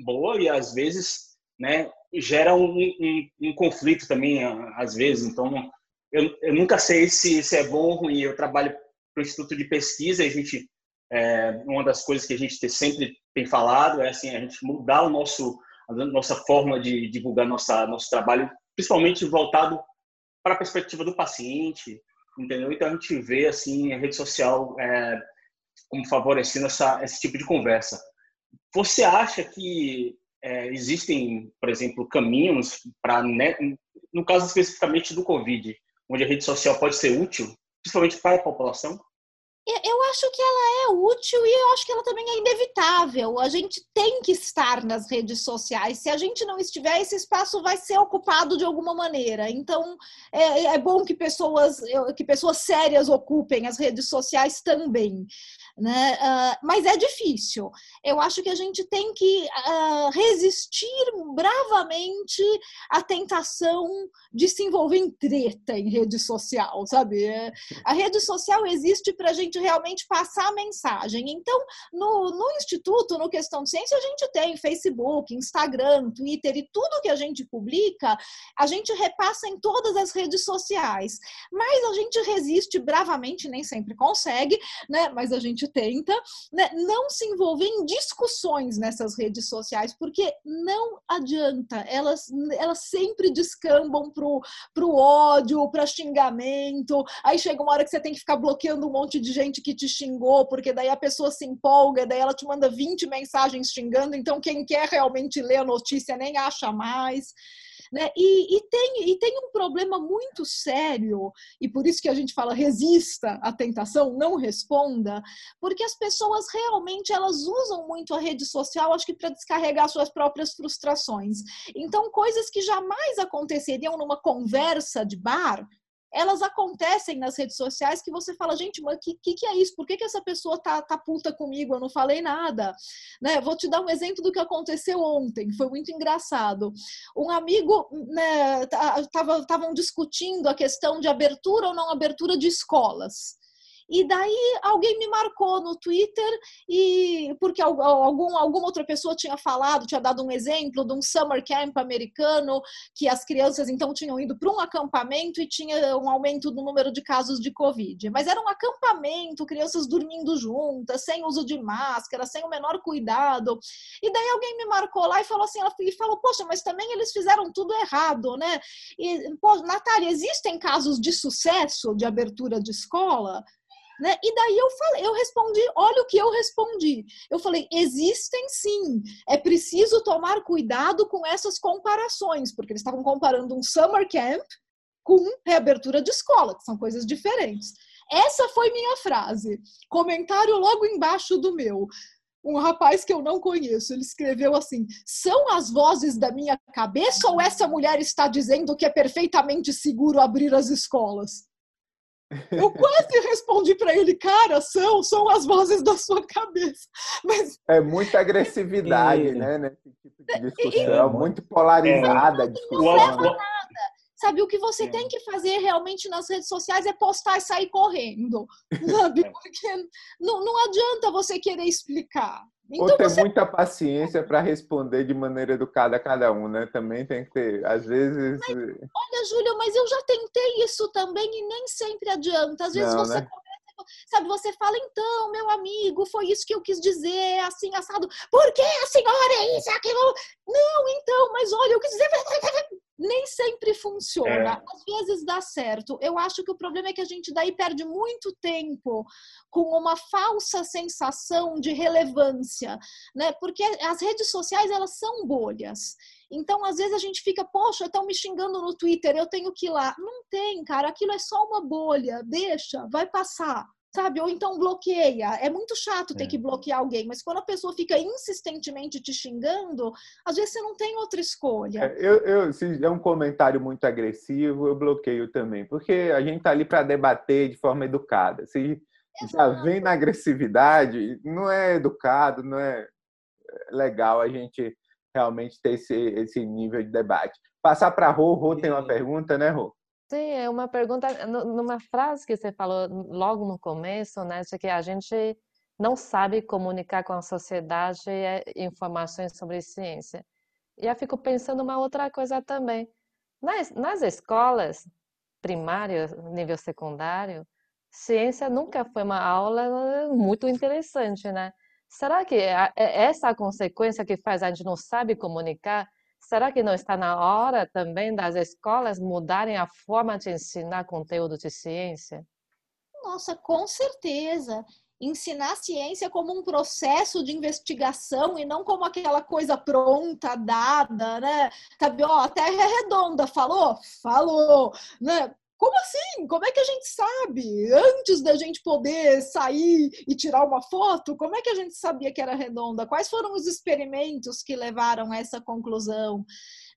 boa e às vezes né, gera um, um, um conflito também, às vezes. Então, eu, eu nunca sei se, é bom ou ruim. Eu trabalho para o Instituto de Pesquisa e a gente, é, uma das coisas que a gente sempre tem falado é assim, a gente mudar o nosso, a nossa forma de divulgar nossa, nosso trabalho, principalmente voltado para a perspectiva do paciente, entendeu? Então a gente vê assim a rede social é, como favorecendo essa, esse tipo de conversa. Você acha que é, existem, por exemplo, caminhos para, né, no caso especificamente do Covid, onde a rede social pode ser útil, principalmente para a população? Eu acho que ela é útil e eu acho que ela também é inevitável. A gente tem que estar nas redes sociais. Se a gente não estiver, esse espaço vai ser ocupado de alguma maneira. Então, é, é bom que pessoas, que pessoas sérias ocupem as redes sociais também né? Uh, mas é difícil. Eu acho que a gente tem que uh, resistir bravamente à tentação de se envolver em treta em rede social, sabe? A rede social existe para a gente realmente passar a mensagem. Então, no, no Instituto, no Questão de Ciência, a gente tem Facebook, Instagram, Twitter e tudo que a gente publica, a gente repassa em todas as redes sociais. Mas a gente resiste bravamente, nem sempre consegue, né? Mas a gente gente tenta né, não se envolver em discussões nessas redes sociais, porque não adianta, elas, elas sempre descambam pro, pro ódio, para xingamento, aí chega uma hora que você tem que ficar bloqueando um monte de gente que te xingou, porque daí a pessoa se empolga, daí ela te manda 20 mensagens xingando, então quem quer realmente ler a notícia nem acha mais. Né? E, e, tem, e tem um problema muito sério, e por isso que a gente fala resista à tentação, não responda, porque as pessoas realmente elas usam muito a rede social, acho que para descarregar suas próprias frustrações. Então, coisas que jamais aconteceriam numa conversa de bar, elas acontecem nas redes sociais que você fala, gente, mas o que, que, que, é isso? Por que, que essa pessoa tá, tá puta comigo? Eu não falei nada. Né? Vou te dar um exemplo do que aconteceu ontem, foi muito engraçado. Um amigo, né, estavam discutindo a questão de abertura ou não abertura de escolas. E daí alguém me marcou no Twitter e porque algum, alguma outra pessoa tinha falado, tinha dado um exemplo de um summer camp americano que as crianças então tinham ido para um acampamento e tinha um aumento no número de casos de Covid. Mas era um acampamento, crianças dormindo juntas, sem uso de máscara, sem o menor cuidado. E daí alguém me marcou lá e falou assim, ela e falou, poxa, mas também eles fizeram tudo errado, né? E, pô, Natália, existem casos de sucesso de abertura de escola? Né? E daí eu falei, eu respondi, olha o que eu respondi. Eu falei, existem sim. É preciso tomar cuidado com essas comparações, porque eles estavam comparando um summer camp com reabertura de escola, que são coisas diferentes. Essa foi minha frase. Comentário logo embaixo do meu. Um rapaz que eu não conheço, ele escreveu assim: são as vozes da minha cabeça ou essa mulher está dizendo que é perfeitamente seguro abrir as escolas? Eu quase respondi para ele, cara, são, são as vozes da sua cabeça. Mas é muita agressividade, né, nesse tipo de discussão, muito polarizada a discussão. Não leva né? nada. Sabe, o que você é. tem que fazer realmente nas redes sociais é postar e sair correndo, sabe? É. Porque não, não adianta você querer explicar. Então, Ou ter você... muita paciência para responder de maneira educada a cada um, né? Também tem que ter, às vezes. Mas, olha, Júlia, mas eu já tentei isso também e nem sempre adianta. Às vezes Não, você né? sabe, você fala, então, meu amigo, foi isso que eu quis dizer, assim, assado. Por que a senhora é isso, aquilo? Não, então, mas olha, eu quis dizer nem sempre funciona. É. Às vezes dá certo. Eu acho que o problema é que a gente daí perde muito tempo com uma falsa sensação de relevância, né? Porque as redes sociais elas são bolhas. Então, às vezes a gente fica, poxa, estão me xingando no Twitter, eu tenho que ir lá. Não tem, cara, aquilo é só uma bolha. Deixa, vai passar sabe? Ou então bloqueia. É muito chato ter é. que bloquear alguém, mas quando a pessoa fica insistentemente te xingando, às vezes você não tem outra escolha. É, eu, eu, se é um comentário muito agressivo, eu bloqueio também, porque a gente tá ali para debater de forma educada. Se Exato. já vem na agressividade, não é educado, não é legal a gente realmente ter esse, esse nível de debate. Passar para Rô, Rô tem uma pergunta, né, Rô? Sim, é uma pergunta, numa frase que você falou logo no começo, né, de que a gente não sabe comunicar com a sociedade eh, informações sobre ciência. E eu fico pensando uma outra coisa também. Nas, nas escolas primárias, nível secundário, ciência nunca foi uma aula muito interessante, né? Será que é essa a consequência que faz a gente não sabe comunicar Será que não está na hora também das escolas mudarem a forma de ensinar conteúdo de ciência? Nossa, com certeza. Ensinar ciência como um processo de investigação e não como aquela coisa pronta, dada, né? Sabe, ó, a Terra é redonda, falou? Falou, né? Como assim? Como é que a gente sabe? Antes da gente poder sair e tirar uma foto, como é que a gente sabia que era redonda? Quais foram os experimentos que levaram a essa conclusão?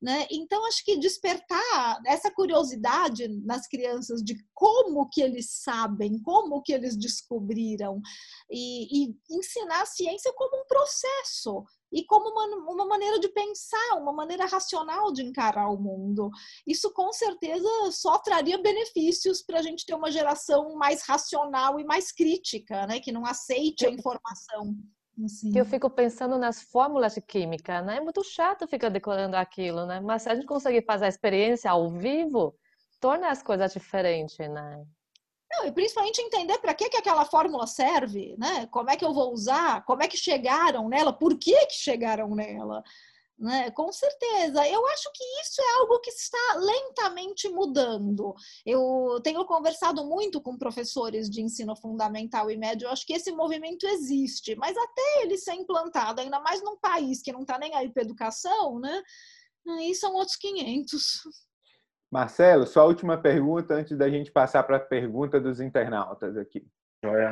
Né? Então, acho que despertar essa curiosidade nas crianças de como que eles sabem, como que eles descobriram, e, e ensinar a ciência como um processo, e como uma, uma maneira de pensar, uma maneira racional de encarar o mundo. Isso com certeza só traria benefícios para a gente ter uma geração mais racional e mais crítica, né? que não aceite a informação. Assim. Eu fico pensando nas fórmulas de química, né? É muito chato ficar decorando aquilo, né? Mas se a gente conseguir fazer a experiência ao vivo, torna as coisas diferentes, né? Não, e principalmente entender para que, que aquela fórmula serve, né? Como é que eu vou usar, como é que chegaram nela, por que, que chegaram nela. Né? Com certeza. Eu acho que isso é algo que está lentamente mudando. Eu tenho conversado muito com professores de ensino fundamental e médio. Eu acho que esse movimento existe, mas até ele ser implantado, ainda mais num país que não está nem aí para educação, né? Aí são outros 500. Marcelo, sua última pergunta antes da gente passar para a pergunta dos internautas aqui.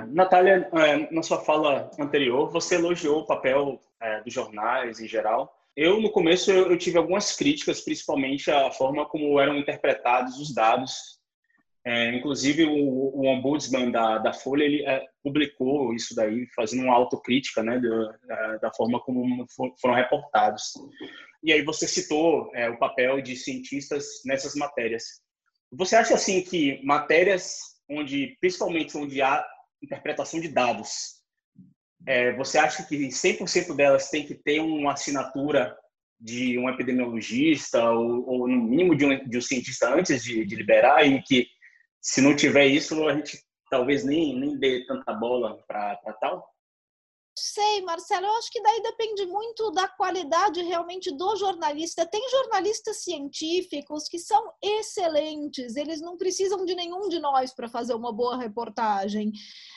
Natália, é, na sua fala anterior, você elogiou o papel é, dos jornais em geral. Eu, no começo, eu tive algumas críticas, principalmente a forma como eram interpretados os dados. É, inclusive, o, ombudsman da, da Folha ele, publicou isso daí, fazendo uma autocrítica né, da forma como foram reportados. E aí você citou é, o papel de cientistas nessas matérias. Você acha assim que matérias onde, principalmente onde há interpretação de dados, é, você acha que 100% delas tem que ter uma assinatura de um epidemiologista ou, ou no mínimo de um, de um cientista antes de, de, liberar e que se não tiver isso a gente talvez nem, nem dê tanta bola para tal? Sei, Marcelo, eu acho que daí depende muito da qualidade realmente do jornalista. Tem jornalistas científicos que são excelentes, eles não precisam de nenhum de nós para fazer uma boa reportagem.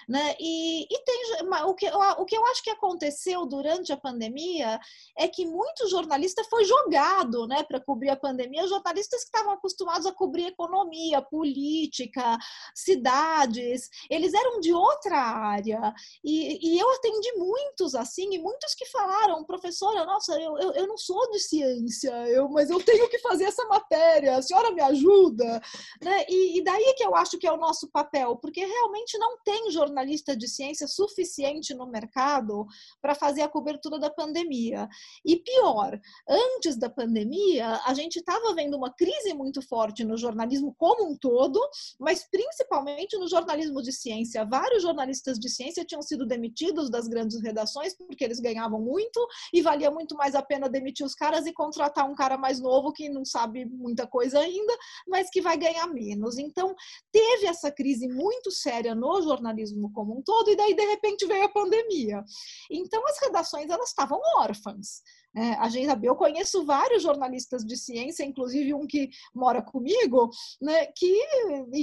Né? E, e tem o que, o que eu acho que aconteceu durante a pandemia é que muito jornalista foi jogado né, para cobrir a pandemia, jornalistas que estavam acostumados a cobrir economia, política, cidades, eles eram de outra área. E, e eu atendi muitos assim, e muitos que falaram, professora, nossa, eu, eu, eu não sou de ciência, eu, mas eu tenho que fazer essa matéria, a senhora me ajuda. Né? E, e daí que eu acho que é o nosso papel, porque realmente não tem jornalista de ciência suficiente no mercado para fazer a cobertura da pandemia. E pior, antes da pandemia, a gente estava vendo uma crise muito forte no jornalismo como um todo, mas principalmente no jornalismo de ciência. Vários jornalistas de ciência tinham sido demitidos das grandes redações porque eles ganhavam muito e valia muito mais a pena demitir os caras e contratar um cara mais novo que não sabe muita coisa ainda, mas que vai ganhar menos. Então, teve essa crise muito séria no jornalismo como um todo, e daí de repente veio a pandemia. Então as redações elas estavam órfãs. É, a gente eu conheço vários jornalistas de ciência, inclusive um que mora comigo, né, que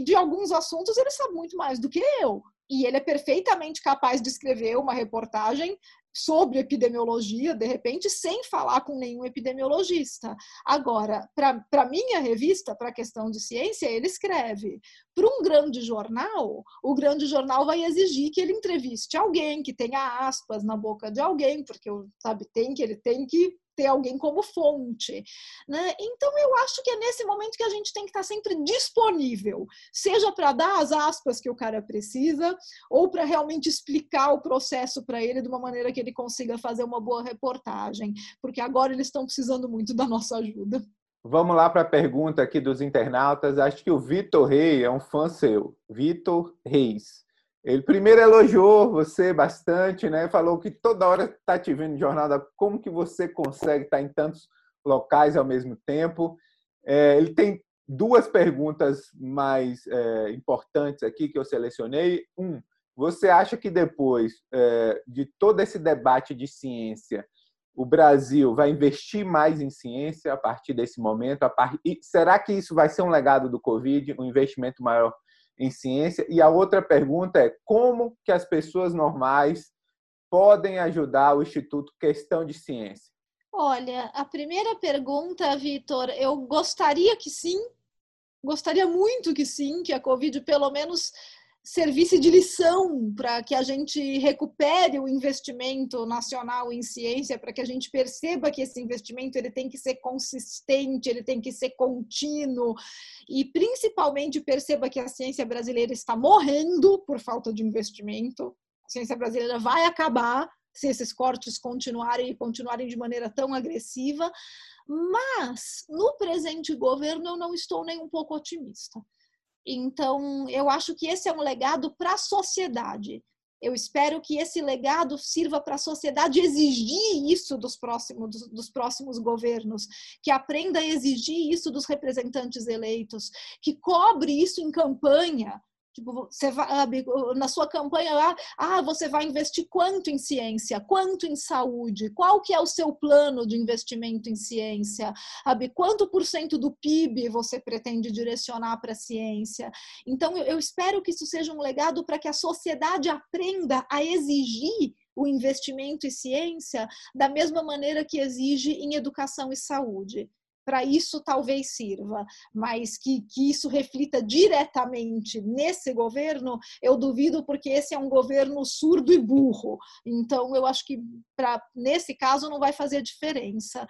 de alguns assuntos ele sabe muito mais do que eu. E ele é perfeitamente capaz de escrever uma reportagem sobre epidemiologia, de repente, sem falar com nenhum epidemiologista. Agora, para minha revista, para a questão de ciência, ele escreve. Para um grande jornal, o grande jornal vai exigir que ele entreviste alguém, que tenha aspas na boca de alguém, porque sabe, tem que ele tem que ter alguém como fonte. Né? Então, eu acho que é nesse momento que a gente tem que estar sempre disponível, seja para dar as aspas que o cara precisa, ou para realmente explicar o processo para ele de uma maneira que ele consiga fazer uma boa reportagem, porque agora eles estão precisando muito da nossa ajuda. Vamos lá para a pergunta aqui dos internautas. Acho que o Vitor Reis é um fã seu. Vitor Reis. Ele primeiro elogiou você bastante, né? Falou que toda hora está te vendo no jornal, como que você consegue estar em tantos locais ao mesmo tempo. É, ele tem duas perguntas mais é, importantes aqui que eu selecionei. Um, você acha que depois é, de todo esse debate de ciência, o Brasil vai investir mais em ciência a partir desse momento? Part... será que isso vai ser um legado do Covid, um investimento maior em ciência? E a outra pergunta é como que as pessoas normais podem ajudar o Instituto Questão de Ciência? Olha, a primeira pergunta, Vitor, eu gostaria que sim, gostaria muito que sim, que a Covid pelo menos servisse de lição para que a gente recupere o investimento nacional em ciência, para que a gente perceba que esse investimento ele tem que ser consistente, ele tem que ser contínuo e principalmente perceba que a ciência brasileira está morrendo por falta de investimento. A ciência brasileira vai acabar se esses cortes continuarem e continuarem de maneira tão agressiva, mas no presente governo eu não estou nem um pouco otimista. Então, eu acho que esse é um legado para a sociedade. Eu espero que esse legado sirva para a sociedade exigir isso dos próximos, dos, dos, próximos governos, que aprenda a exigir isso dos representantes eleitos, que cobre isso em campanha, Tipo, você vai, na sua campanha lá, ah, você vai investir quanto em ciência, quanto em saúde, qual que é o seu plano de investimento em ciência, sabe? Quanto por cento do PIB você pretende direcionar para a ciência? Então, eu espero que isso seja um legado para que a sociedade aprenda a exigir o investimento em ciência da mesma maneira que exige em educação e saúde para isso talvez sirva, mas que, que isso reflita diretamente nesse governo, eu duvido, porque esse é um governo surdo e burro. Então, eu acho que pra, nesse caso não vai fazer diferença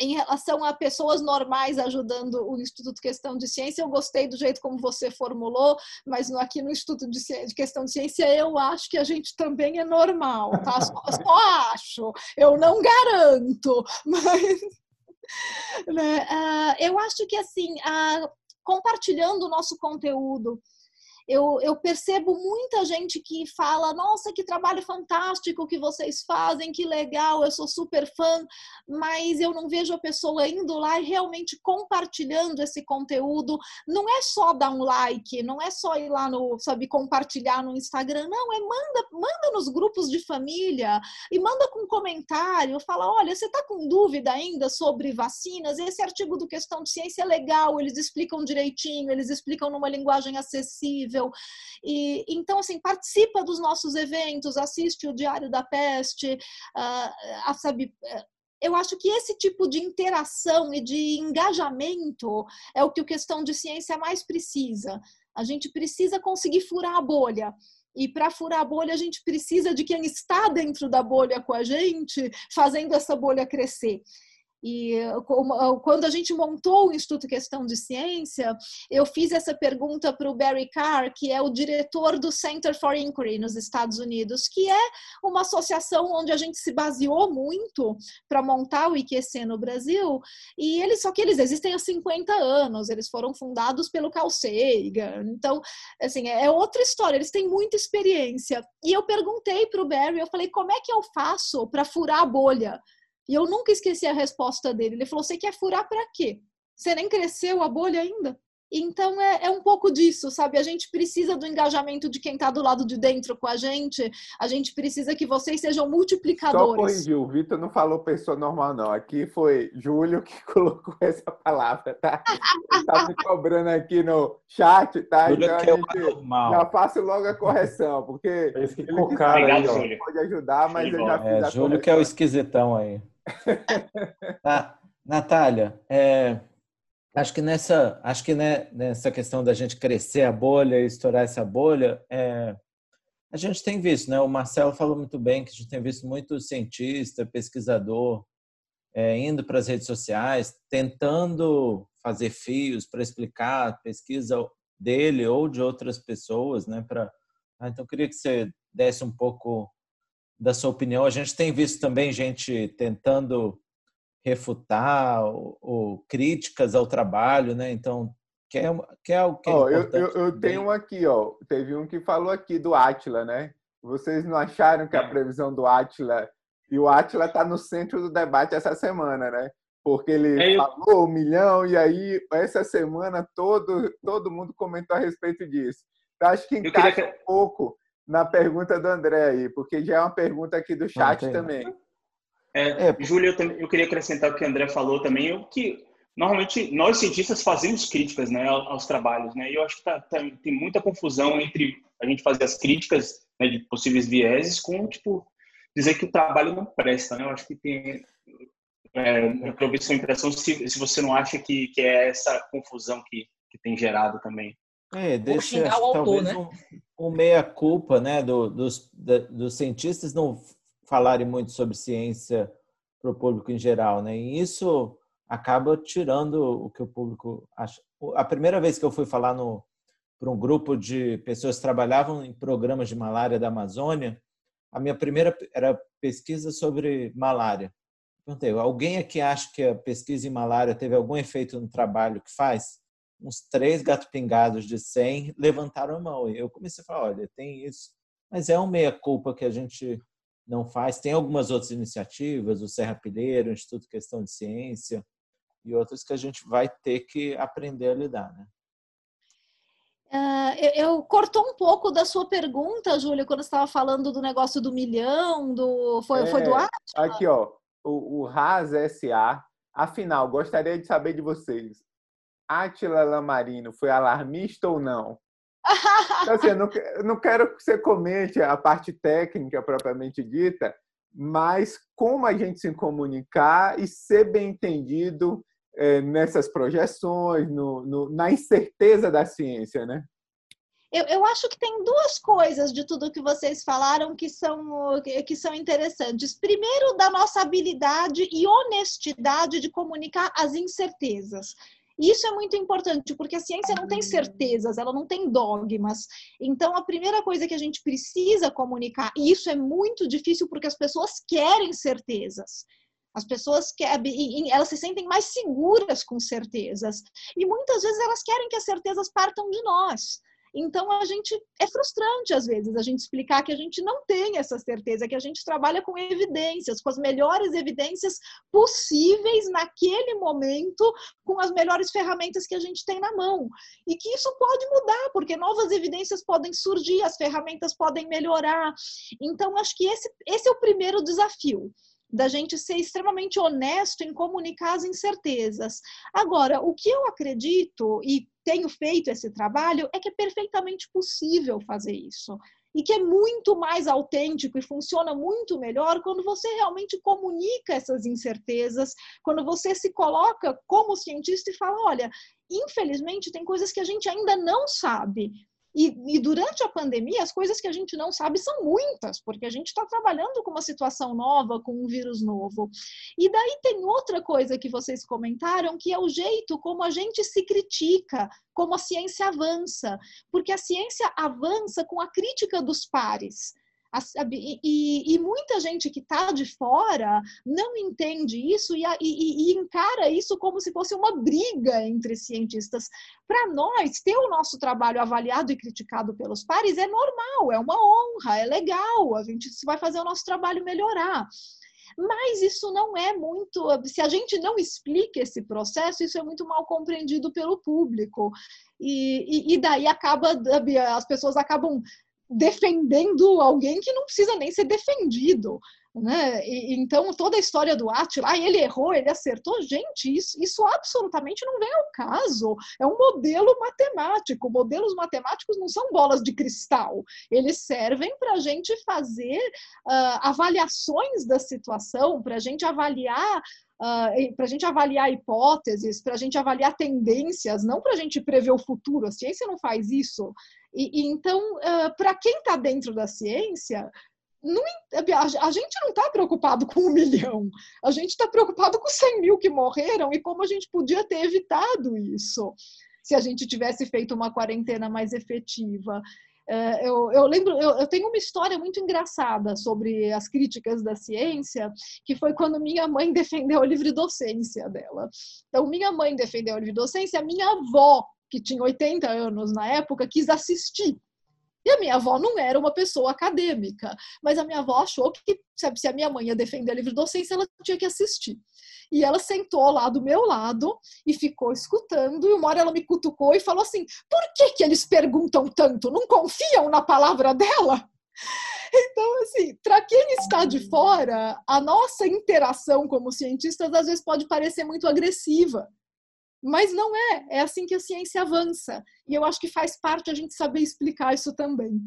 em relação a pessoas normais ajudando o Instituto Questão de Ciência, eu gostei do jeito como você formulou, mas no, aqui no Instituto de, Ciência, de, Questão de Ciência eu acho que a gente também é normal, tá? Só, só acho, eu não garanto, mas eu acho que assim, uh, compartilhando o nosso conteúdo, eu, eu percebo muita gente que fala: nossa, que trabalho fantástico que vocês fazem, que legal, eu sou super fã, mas eu não vejo a pessoa indo lá e realmente compartilhando esse conteúdo. Não é só dar um like, não é só ir lá no, sabe, compartilhar no Instagram, não, é manda, manda nos grupos de família e manda com comentário, fala: olha, você está com dúvida ainda sobre vacinas? Esse artigo do Questão de Ciência é legal, eles explicam direitinho, eles explicam numa linguagem acessível possível. E então assim participa dos nossos eventos, assiste o Diário da Peste, uh, sabe eu acho que esse tipo de interação e de engajamento é o que o questão de ciência mais precisa. A gente precisa conseguir furar a bolha. E para furar a bolha, a gente precisa de quem está dentro da bolha com a gente, fazendo essa bolha crescer. E quando a gente montou o Instituto Questão de Ciência, eu fiz essa pergunta para o Barry Carr, que é o diretor do Center for Inquiry nos Estados Unidos, que é uma associação onde a gente se baseou muito para montar o IQC no Brasil. E eles, só que eles existem há 50 anos, eles foram fundados pelo Carl Sagan. Então, assim, é outra história, eles têm muita experiência. E eu perguntei para o Barry, eu falei, como é que eu faço para furar a bolha? E eu nunca esqueci a resposta dele. Ele falou: Você quer furar para quê? Você nem cresceu a bolha ainda? Então é, é, um pouco disso, sabe? A gente precisa do engajamento de quem está do lado de dentro com a gente. A gente precisa que vocês sejam multiplicadores. Só corrigir, o Vitor não falou pessoa normal, não. Aqui foi Júlio que colocou essa palavra, tá? Está me cobrando aqui no chat, tá? Júlio então a é gente já faço logo a correção, porque Esse que ele cara aí, pode ajudar, mas eu já fiz é, a Júlio correção. que é o esquisitão aí. ah, Natália, é, acho que nessa, acho que né, nessa questão da gente crescer a bolha e estourar essa bolha, é, a gente tem visto, né? O Marcelo falou muito bem que a gente tem visto muito cientista, pesquisador é, indo para as redes sociais, tentando fazer fios para explicar a pesquisa dele ou de outras pessoas, né? Para ah, então queria que você desse um pouco da sua opinião. A gente tem visto também gente tentando refutar ou, críticas ao trabalho, né? Então, quer quer algo que é oh, eu, eu, eu tenho um aqui, ó. Teve um que falou aqui do Atila, né? Vocês não acharam que a é. previsão do Atila e o Atila está no centro do debate essa semana, né? Porque ele é, falou um milhão e aí essa semana todo todo mundo comentou a respeito disso. Então, acho que encaixa que... um pouco na pergunta do André aí, porque já é uma pergunta aqui do chat também. É, é, Júlio, eu, eu, queria acrescentar o que o André falou também, que normalmente nós cientistas fazemos críticas né, aos, trabalhos, né? E eu acho que tá, tá, tem muita confusão entre a gente fazer as críticas né, de possíveis vieses com tipo dizer que o trabalho não presta, né? Eu acho que tem é, eu quero ver sua impressão se, se você não acha que, que é essa confusão que, que tem gerado também. É, deixa acho, autor, talvez né? um, um meia-culpa né, do, dos, da, dos cientistas não falarem muito sobre ciência para o público em geral. Né? E isso acaba tirando o que o público acha. A primeira vez que eu fui falar para um grupo de pessoas que trabalhavam em programas de malária da Amazônia, a minha primeira era pesquisa sobre malária. Perguntei, alguém aqui acha que a pesquisa em malária teve algum efeito no trabalho que faz? Uns três gato pingados de 100 levantaram a mão. E eu comecei a falar, olha, tem isso. Mas é uma meia-culpa que a gente não faz. Tem algumas outras iniciativas, o Serra Pilheiro, o Instituto Questão de Ciência, e outras que a gente vai ter que aprender a lidar, né? Uh, eu, eu, cortou um pouco da sua pergunta, Júlia, quando estava falando do negócio do milhão, do foi, é, foi do Atila? Aqui, ó, o, o RAS SA. Afinal, gostaria de saber de vocês. Atila Lamarino foi alarmista ou não? Então, assim, eu não, eu não quero que você comente a parte técnica propriamente dita, mas como a gente se comunicar e ser bem entendido é, nessas projeções, no, no, na incerteza da ciência, né? Eu, eu, acho que tem duas coisas de tudo que vocês falaram que são, que são interessantes. Primeiro, da nossa habilidade e honestidade de comunicar as incertezas. Isso é muito importante, porque a ciência não tem certezas, ela não tem dogmas. Então, a primeira coisa que a gente precisa comunicar, e isso é muito difícil porque as pessoas querem certezas. As pessoas querem, elas se sentem mais seguras com certezas. E muitas vezes elas querem que as certezas partam de nós. Então a gente é frustrante às vezes a gente explicar que a gente não tem essa certeza, que a gente trabalha com evidências, com as melhores evidências possíveis naquele momento, com as melhores ferramentas que a gente tem na mão. E que isso pode mudar, porque novas evidências podem surgir, as ferramentas podem melhorar. Então acho que esse, esse é o primeiro desafio da gente ser extremamente honesto em comunicar as incertezas. Agora, o que eu acredito e tenho feito esse trabalho é que é perfeitamente possível fazer isso. E que é muito mais autêntico e funciona muito melhor quando você realmente comunica essas incertezas, quando você se coloca como cientista e fala: olha, infelizmente tem coisas que a gente ainda não sabe, e, e, durante a pandemia, as coisas que a gente não sabe são muitas, porque a gente está trabalhando com uma situação nova, com um vírus novo. E daí tem outra coisa que vocês comentaram, que é o jeito como a gente se critica, como a ciência avança, porque a ciência avança com a crítica dos pares. E, e, e, muita gente que está de fora não entende isso e, e, encara isso como se fosse uma briga entre cientistas. Para nós, ter o nosso trabalho avaliado e criticado pelos pares é normal, é uma honra, é legal, a gente vai fazer o nosso trabalho melhorar. Mas isso não é muito. Se a gente não explica esse processo, isso é muito mal compreendido pelo público. E, e, daí acaba, as pessoas acabam defendendo alguém que não precisa nem ser defendido. Né? E, então, toda a história do Attila, ah, ele errou, ele acertou, gente, isso, isso absolutamente não vem ao caso. É um modelo matemático. Modelos matemáticos não são bolas de cristal. Eles servem para a gente fazer uh, avaliações da situação, para a gente avaliar Uh, para a gente avaliar hipóteses, para a gente avaliar tendências, não para a gente prever o futuro. A ciência não faz isso. E, e então, uh, para quem está dentro da ciência, não, a gente não está preocupado com um milhão, a gente está preocupado com 100 mil que morreram e como a gente podia ter evitado isso se a gente tivesse feito uma quarentena mais efetiva. Eu, eu, lembro, eu, eu, tenho uma história muito engraçada sobre as críticas da ciência, que foi quando minha mãe defendeu a livre docência dela. Então, minha mãe defendeu a livre docência, minha avó que tinha 80 anos na época, quis assistir. E a minha avó não era uma pessoa acadêmica, mas a minha avó achou que, se a minha mãe ia defender a livre docência, ela tinha que assistir. E ela sentou lá do meu lado e ficou escutando, e uma hora ela me cutucou e falou assim: por que, que eles perguntam tanto? Não confiam na palavra dela? Então, assim, para quem está de fora, a nossa interação como cientistas às vezes pode parecer muito agressiva. Mas não é, é assim que a ciência avança. E eu acho que faz parte a gente saber explicar isso também.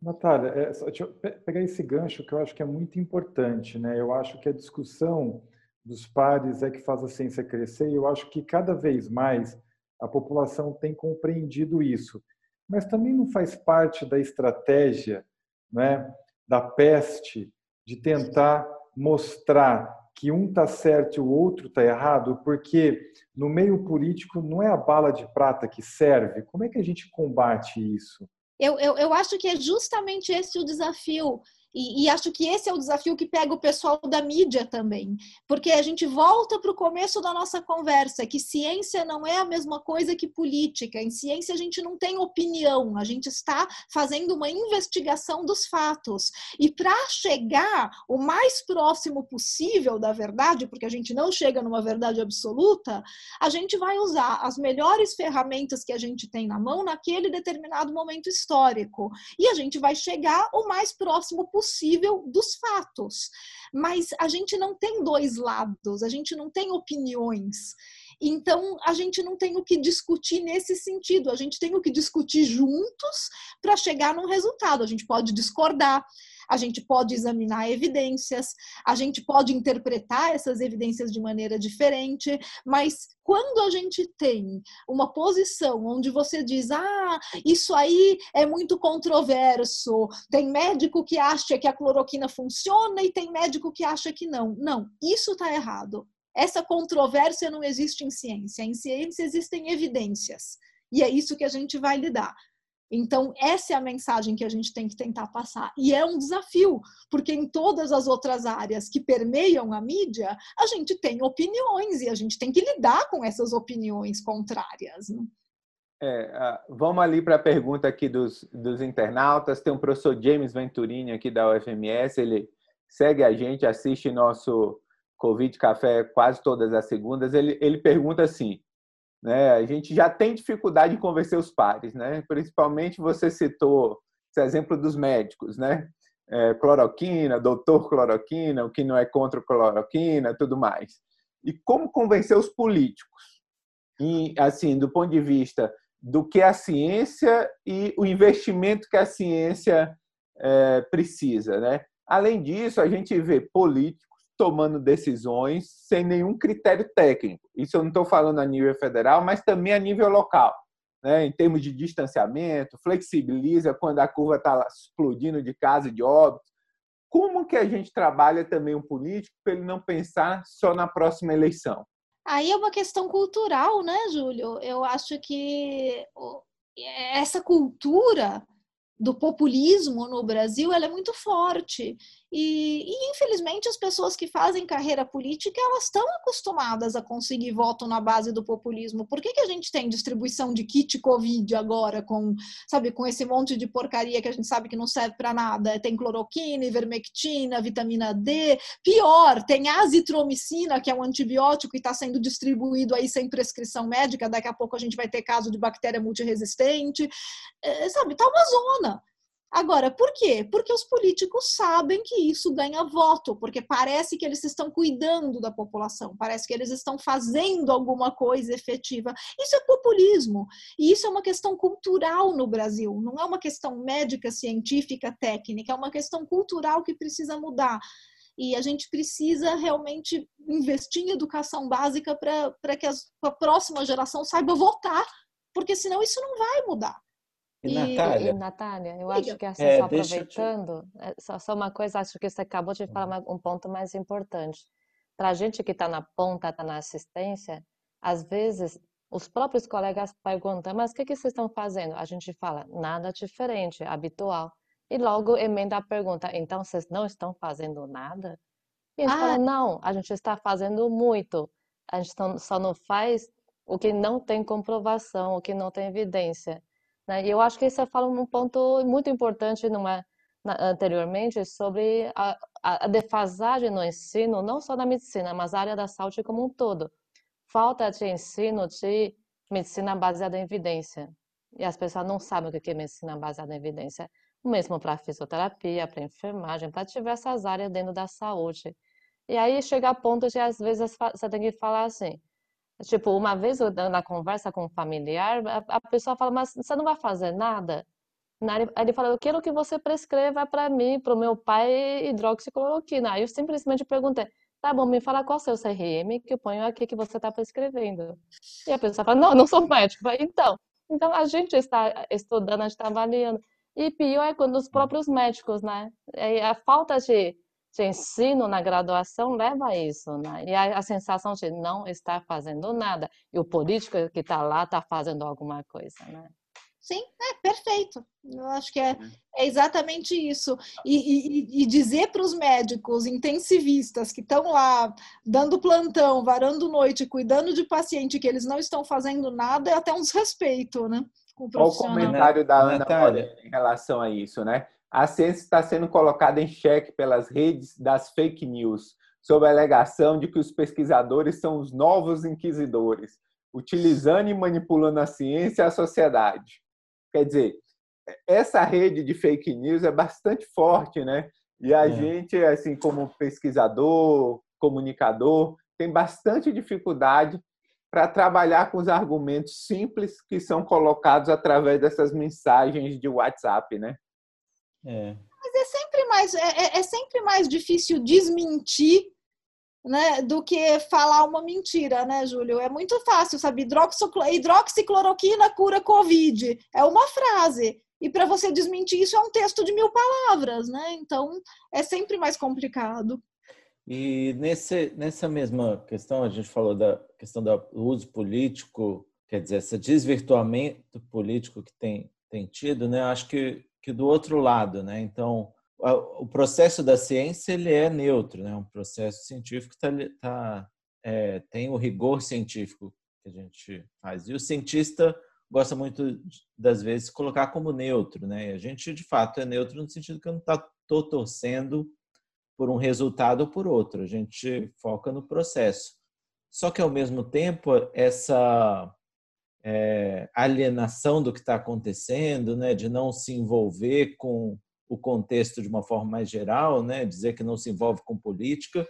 Natália, é, deixa eu pegar esse gancho que eu acho que é muito importante. Né? Eu acho que a discussão dos pares é que faz a ciência crescer e eu acho que cada vez mais a população tem compreendido isso. Mas também não faz parte da estratégia né, da peste de tentar mostrar que um está certo e o outro está errado, porque no meio político não é a bala de prata que serve. Como é que a gente combate isso? Eu, eu, eu acho que é justamente esse o desafio. E, e, acho que esse é o desafio que pega o pessoal da mídia também, porque a gente volta para o começo da nossa conversa, que ciência não é a mesma coisa que política. Em ciência a gente não tem opinião, a gente está fazendo uma investigação dos fatos. E para chegar o mais próximo possível da verdade, porque a gente não chega numa verdade absoluta, a gente vai usar as melhores ferramentas que a gente tem na mão naquele determinado momento histórico. E a gente vai chegar o mais próximo possível possível dos fatos. Mas a gente não tem dois lados, a gente não tem opiniões. Então, a gente não tem o que discutir nesse sentido, a gente tem o que discutir juntos para chegar num resultado. A gente pode discordar, a gente pode examinar evidências, a gente pode interpretar essas evidências de maneira diferente, mas quando a gente tem uma posição onde você diz, ah, isso aí é muito controverso, tem médico que acha que a cloroquina funciona e tem médico que acha que não. Não, isso está errado. Essa controvérsia não existe em ciência. Em ciência existem evidências. E é isso que a gente vai lidar. Então, essa é a mensagem que a gente tem que tentar passar. E é um desafio, porque em todas as outras áreas que permeiam a mídia, a gente tem opiniões e a gente tem que lidar com essas opiniões contrárias. Né? É, vamos ali para a pergunta aqui dos, dos internautas. Tem o professor James Venturini aqui da UFMS, ele segue a gente, assiste nosso Covid Café quase todas as segundas. Ele, ele pergunta assim: né? A gente já tem dificuldade em convencer os pares, né? Principalmente você citou esse exemplo dos médicos, né? É, cloroquina, doutor cloroquina, o que não é contra cloroquina, tudo mais. E como convencer os políticos? E, assim, do ponto de vista do que a ciência e o investimento que a ciência é, precisa, né? Além disso, a gente vê políticos tomando decisões sem nenhum critério técnico. Isso eu não estou falando a nível federal, mas também a nível local. Né? Em termos de distanciamento, flexibiliza quando a curva está explodindo de casa e de óbito. Como que a gente trabalha também o político para ele não pensar só na próxima eleição? Aí é uma questão cultural, né, Júlio? Eu acho que essa cultura do populismo no Brasil ela é muito forte e, e, infelizmente as pessoas que fazem carreira política elas estão acostumadas a conseguir voto na base do populismo. Por que, que a gente tem distribuição de kit Covid agora com, sabe, com esse monte de porcaria que a gente sabe que não serve para nada? Tem cloroquina, ivermectina, vitamina D. Pior, tem azitromicina, que é um antibiótico e está sendo distribuído aí sem prescrição médica. Daqui a pouco a gente vai ter caso de bactéria multiresistente. É, sabe, tá uma zona. Agora, por quê? Porque os políticos sabem que isso ganha voto, porque parece que eles estão cuidando da população, parece que eles estão fazendo alguma coisa efetiva. Isso é populismo. E isso é uma questão cultural no Brasil, não é uma questão médica, científica, técnica, é uma questão cultural que precisa mudar. E a gente precisa realmente investir em educação básica para que a próxima geração saiba votar, porque senão isso não vai mudar. E, Natália, e, Natália, eu acho que assim, é, só aproveitando, te... É, só, só, uma coisa, acho que você acabou de falar um ponto mais importante. Para a gente que está na ponta, está na assistência, às vezes os próprios colegas perguntam, mas o que, que vocês estão fazendo? A gente fala, nada diferente, habitual. E logo emenda a pergunta, então vocês não estão fazendo nada? E eles ah. falam, não, a gente está fazendo muito. A gente só não faz o que não tem comprovação, o que não tem evidência. Né? E eu acho que você fala um ponto muito importante numa, na, anteriormente sobre a, a, defasagem no ensino, não só na medicina, mas na área da saúde como um todo. Falta de ensino de medicina baseada em evidência. E as pessoas não sabem o que é medicina baseada em evidência. mesmo para fisioterapia, para enfermagem, para diversas áreas dentro da saúde. E aí chega a ponto de, às vezes, você tem que falar assim, tipo, uma vez eu, na conversa com um familiar, a, a pessoa fala, mas você não vai fazer nada? Aí ele fala, eu quero que você prescreva para mim, para o meu pai, hidroxicloroquina. Aí eu simplesmente perguntei, tá bom, me fala qual é o seu CRM, que eu ponho aqui que você está prescrevendo. E a pessoa fala, não, não sou médico. Então, então a gente está estudando, a gente está avaliando. E pior é quando os próprios médicos, né? A falta de, de ensino na graduação leva a isso, né? E a, a sensação de não estar fazendo nada. E o político que está lá está fazendo alguma coisa, né? Sim, é perfeito. Eu acho que é, é exatamente isso. E, e, e dizer para os médicos intensivistas que estão lá dando plantão, varando noite, cuidando de paciente, que eles não estão fazendo nada, é até um desrespeito, né? Com o, o comentário da Ana em relação a isso, né? A ciência está sendo colocada em xeque pelas redes das fake news, sob a alegação de que os pesquisadores são os novos inquisidores, utilizando e manipulando a ciência e a sociedade. Quer dizer, essa rede de fake news é bastante forte, né? E a é. gente, assim, como pesquisador, comunicador, tem bastante dificuldade para trabalhar com os argumentos simples que são colocados através dessas mensagens de WhatsApp, né? É. Mas é sempre mais, é, é, é sempre mais difícil desmentir né, do que falar uma mentira, né, Júlio? É muito fácil, sabe? Hidroxicloroquina cura Covid. É uma frase. E para você desmentir isso é um texto de mil palavras, né? Então é sempre mais complicado. E nesse, nessa mesma questão, a gente falou da questão do uso político, quer dizer, esse desvirtuamento político que tem, tem tido, né? Acho que, que do outro lado, né? Então, o processo da ciência ele é neutro, né? Um processo científico tá, tá é, tem o rigor científico que a gente faz. E o cientista gosta muito das vezes colocar como neutro, né? E a gente de fato é neutro no sentido que eu não tá, torcendo por um resultado ou por outro. A gente foca no processo. Só que ao mesmo tempo essa é, alienação do que está acontecendo, né? De não se envolver com o contexto de uma forma mais geral, né? dizer que não se envolve com política,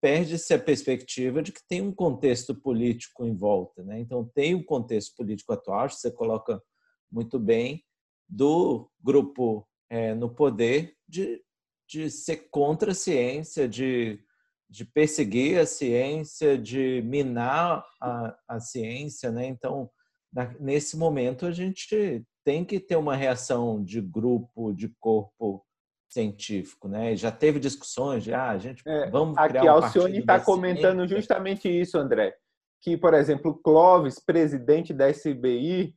perde-se a perspectiva de que tem um contexto político em volta. Né? Então, tem um contexto político atual, você coloca muito bem, do grupo é, no poder de, de ser contra a ciência, de, de perseguir a ciência, de minar a, a ciência. Né? Então, na, nesse momento, a gente tem que ter uma reação de grupo, de corpo científico, né? Já teve discussões de, ah, a gente é, vamos criar aqui um Alcione está comentando ciência. justamente isso, André, que por exemplo Clóvis, presidente da SBI,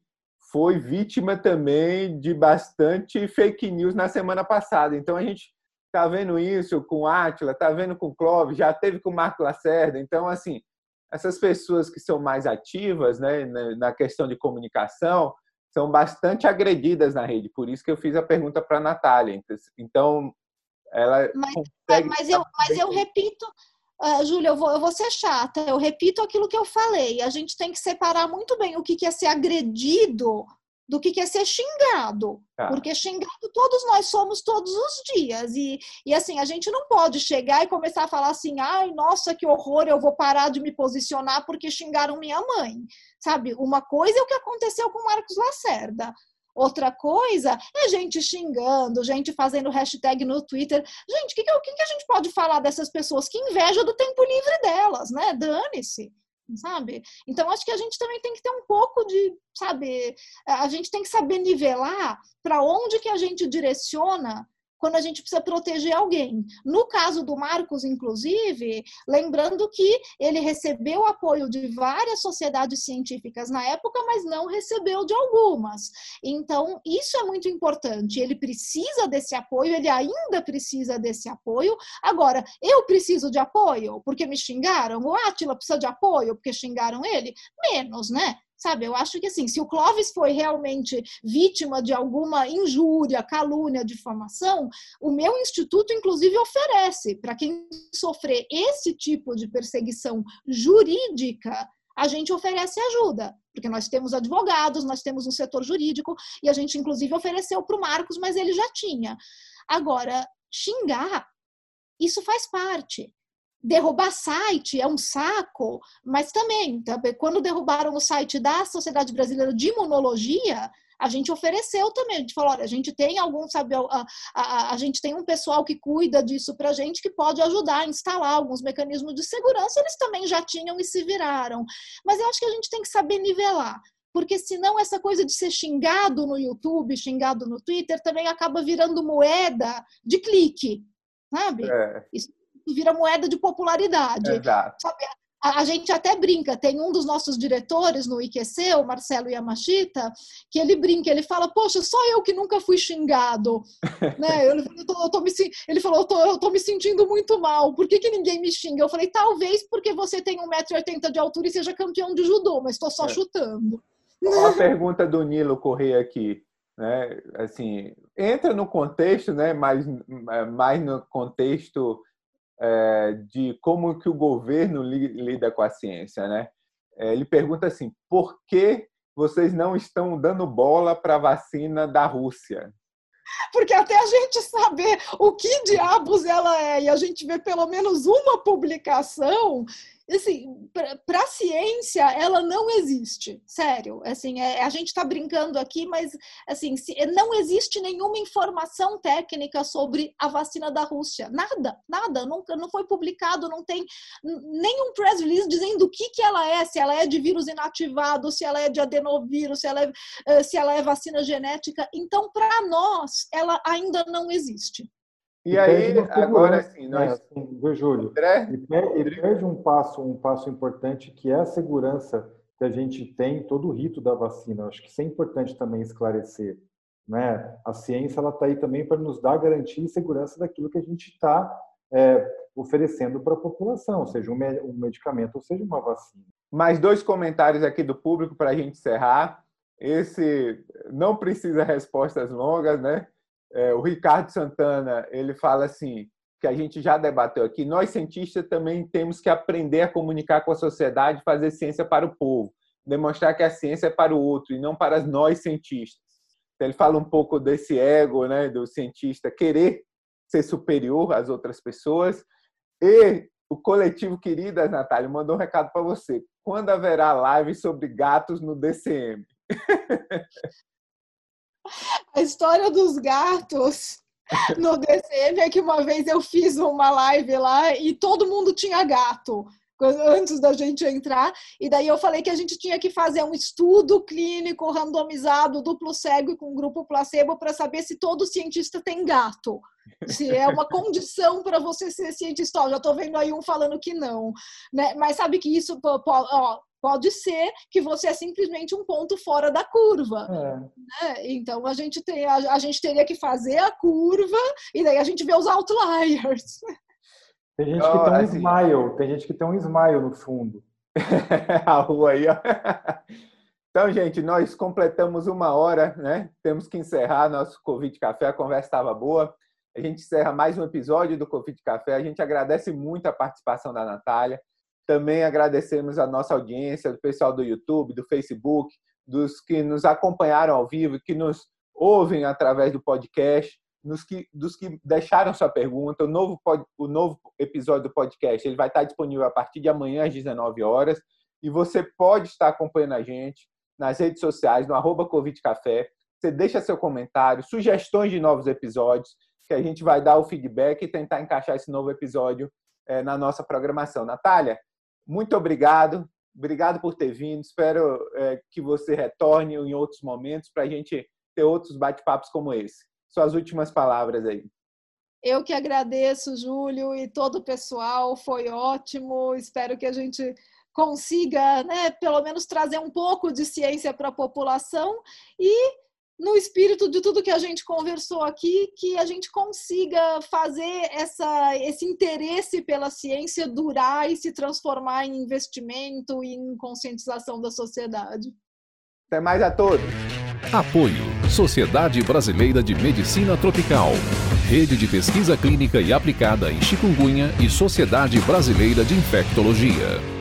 foi vítima também de bastante fake news na semana passada. Então a gente está vendo isso com Átila, está vendo com Clóvis, já teve com Marco Lacerda. Então assim, essas pessoas que são mais ativas, né, na questão de comunicação, são bastante agredidas na rede. Por isso que eu fiz a pergunta para a Natália. Então, ela mas. Mas eu, mas eu repito, uh, Júlia, eu vou, eu vou ser chata. Eu repito aquilo que eu falei. A gente tem que separar muito bem o que é ser agredido do que é ser xingado. Tá. Porque xingado todos nós somos todos os dias. E, e assim, a gente não pode chegar e começar a falar assim, ai, nossa, que horror, eu vou parar de me posicionar porque xingaram minha mãe. Sabe? Uma coisa é o que aconteceu com Marcos Lacerda. Outra coisa é gente xingando, gente fazendo hashtag no Twitter. Gente, o que, que, que a gente pode falar dessas pessoas? Que inveja do tempo livre delas, né? Dane-se sabe? Então acho que a gente também tem que ter um pouco de, sabe, a gente tem que saber nivelar para onde que a gente direciona quando a gente precisa proteger alguém. No caso do Marcos, inclusive, lembrando que ele recebeu apoio de várias sociedades científicas na época, mas não recebeu de algumas. Então, isso é muito importante. Ele precisa desse apoio, ele ainda precisa desse apoio. Agora, eu preciso de apoio porque me xingaram? O Átila precisa de apoio porque xingaram ele? Menos, né? Sabe, eu acho que assim, se o Clóvis foi realmente vítima de alguma injúria, calúnia, difamação, o meu instituto, inclusive, oferece para quem sofrer esse tipo de perseguição jurídica a gente oferece ajuda, porque nós temos advogados, nós temos um setor jurídico, e a gente, inclusive, ofereceu para o Marcos, mas ele já tinha. Agora, xingar, isso faz parte. Derrubar site é um saco, mas também, quando derrubaram o site da Sociedade Brasileira de Imunologia, a gente ofereceu também. A gente falou: olha, a gente tem algum, sabe, a, a, a gente tem um pessoal que cuida disso para a gente que pode ajudar a instalar alguns mecanismos de segurança. Eles também já tinham e se viraram. Mas eu acho que a gente tem que saber nivelar porque senão essa coisa de ser xingado no YouTube, xingado no Twitter, também acaba virando moeda de clique, sabe? É. Isso vira moeda de popularidade. Exato. Sabe? a, gente até brinca, tem um dos nossos diretores no IQC, o Marcelo Yamashita, que ele brinca, ele fala, poxa, só eu que nunca fui xingado. né? eu, eu tô, eu tô me, ele falou, eu tô, eu tô me sentindo muito mal, por que, que ninguém me xinga? Eu falei, talvez porque você tem 1,80m de altura e seja campeão de judô, mas estou só é. chutando. Uma pergunta do Nilo Correia aqui. Né? Assim, entra no contexto, né? mais, mais no contexto é, de como que o governo lida com a ciência, né? É, ele pergunta assim: por que vocês não estão dando bola para a vacina da Rússia? Porque até a gente saber o que diabos ela é e a gente ver pelo menos uma publicação, assim, para a ciência, ela não existe, sério. Assim, é, a gente está brincando aqui, mas assim, se, não existe nenhuma informação técnica sobre a vacina da Rússia. Nada, nada. Nunca, não foi publicado, não tem nenhum press release dizendo o que, que ela é, se ela é de vírus inativado, se ela é de adenovírus, se ela é, eh, se ela é vacina genética. Então, para nós, ela ainda não existe. E, e aí, agora sim, nós... Né, assim, viu, Júlio? André? E, perde um passo, um passo importante que é a segurança que a gente tem em todo o rito da vacina. Acho que isso é importante também esclarecer. Né? A ciência ela está aí também para nos dar garantia e segurança daquilo que a gente está é, oferecendo para a população, seja um, um medicamento ou seja uma vacina. Mais dois comentários aqui do público para a gente encerrar. Esse não precisa respostas longas, né? É, o Ricardo Santana ele fala assim que a gente já debateu aqui. Nós cientistas também temos que aprender a comunicar com a sociedade, fazer ciência para o povo, demonstrar que a ciência é para o outro e não para nós cientistas. Então, ele fala um pouco desse ego, né, do cientista querer ser superior às outras pessoas. E o coletivo Queridas, Natália, mandou um recado para você. Quando haverá live sobre gatos no DCM? A história dos gatos no DCM é que uma vez eu fiz uma live lá e todo mundo tinha gato antes da gente entrar, e daí eu falei que a gente tinha que fazer um estudo clínico randomizado, duplo cego e com grupo placebo para saber se todo cientista tem gato. Se é uma condição para você ser cientista. Ó, já estou vendo aí um falando que não. Né? Mas sabe que isso, ó, Pode ser que você é simplesmente um ponto fora da curva. É. Né? Então a gente, tem, a, a, gente teria que fazer a curva e daí a gente vê os outliers. Tem gente que oh, tem um assim... smile, tem gente que tem um smile no fundo. a rua aí, ó. Então, gente, nós completamos uma hora, né? Temos que encerrar nosso Covid Café, a conversa estava boa. A gente encerra mais um episódio do Covid Café. A gente agradece muito a participação da Natália. Também agradecemos a nossa audiência, do pessoal do YouTube, do Facebook, dos que nos acompanharam ao vivo, que nos ouvem através do podcast, nos que, dos que deixaram sua pergunta. O novo, o novo episódio do podcast ele vai estar disponível a partir de amanhã às 19 horas e você pode estar acompanhando a gente nas redes sociais, no arroba. Você deixa seu comentário, sugestões de novos episódios, que a gente vai dar o feedback e tentar encaixar esse novo episódio é, na nossa programação. Natália, muito obrigado. Obrigado por ter vindo. Espero é, que você retorne em outros momentos para a gente ter outros bate-papos como esse. Suas últimas palavras aí. Eu que agradeço, Júlio, e todo o pessoal. Foi ótimo. Espero que a gente consiga, né, pelo menos trazer um pouco de ciência para a população e no espírito de tudo que a gente conversou aqui, que a gente consiga fazer essa, esse interesse pela ciência durar e se transformar em investimento e em conscientização da sociedade. Até mais a todos. Apoio Sociedade Brasileira de Medicina Tropical. Rede de Pesquisa Clínica e Aplicada em Chikungunya e Sociedade Brasileira de Infectologia.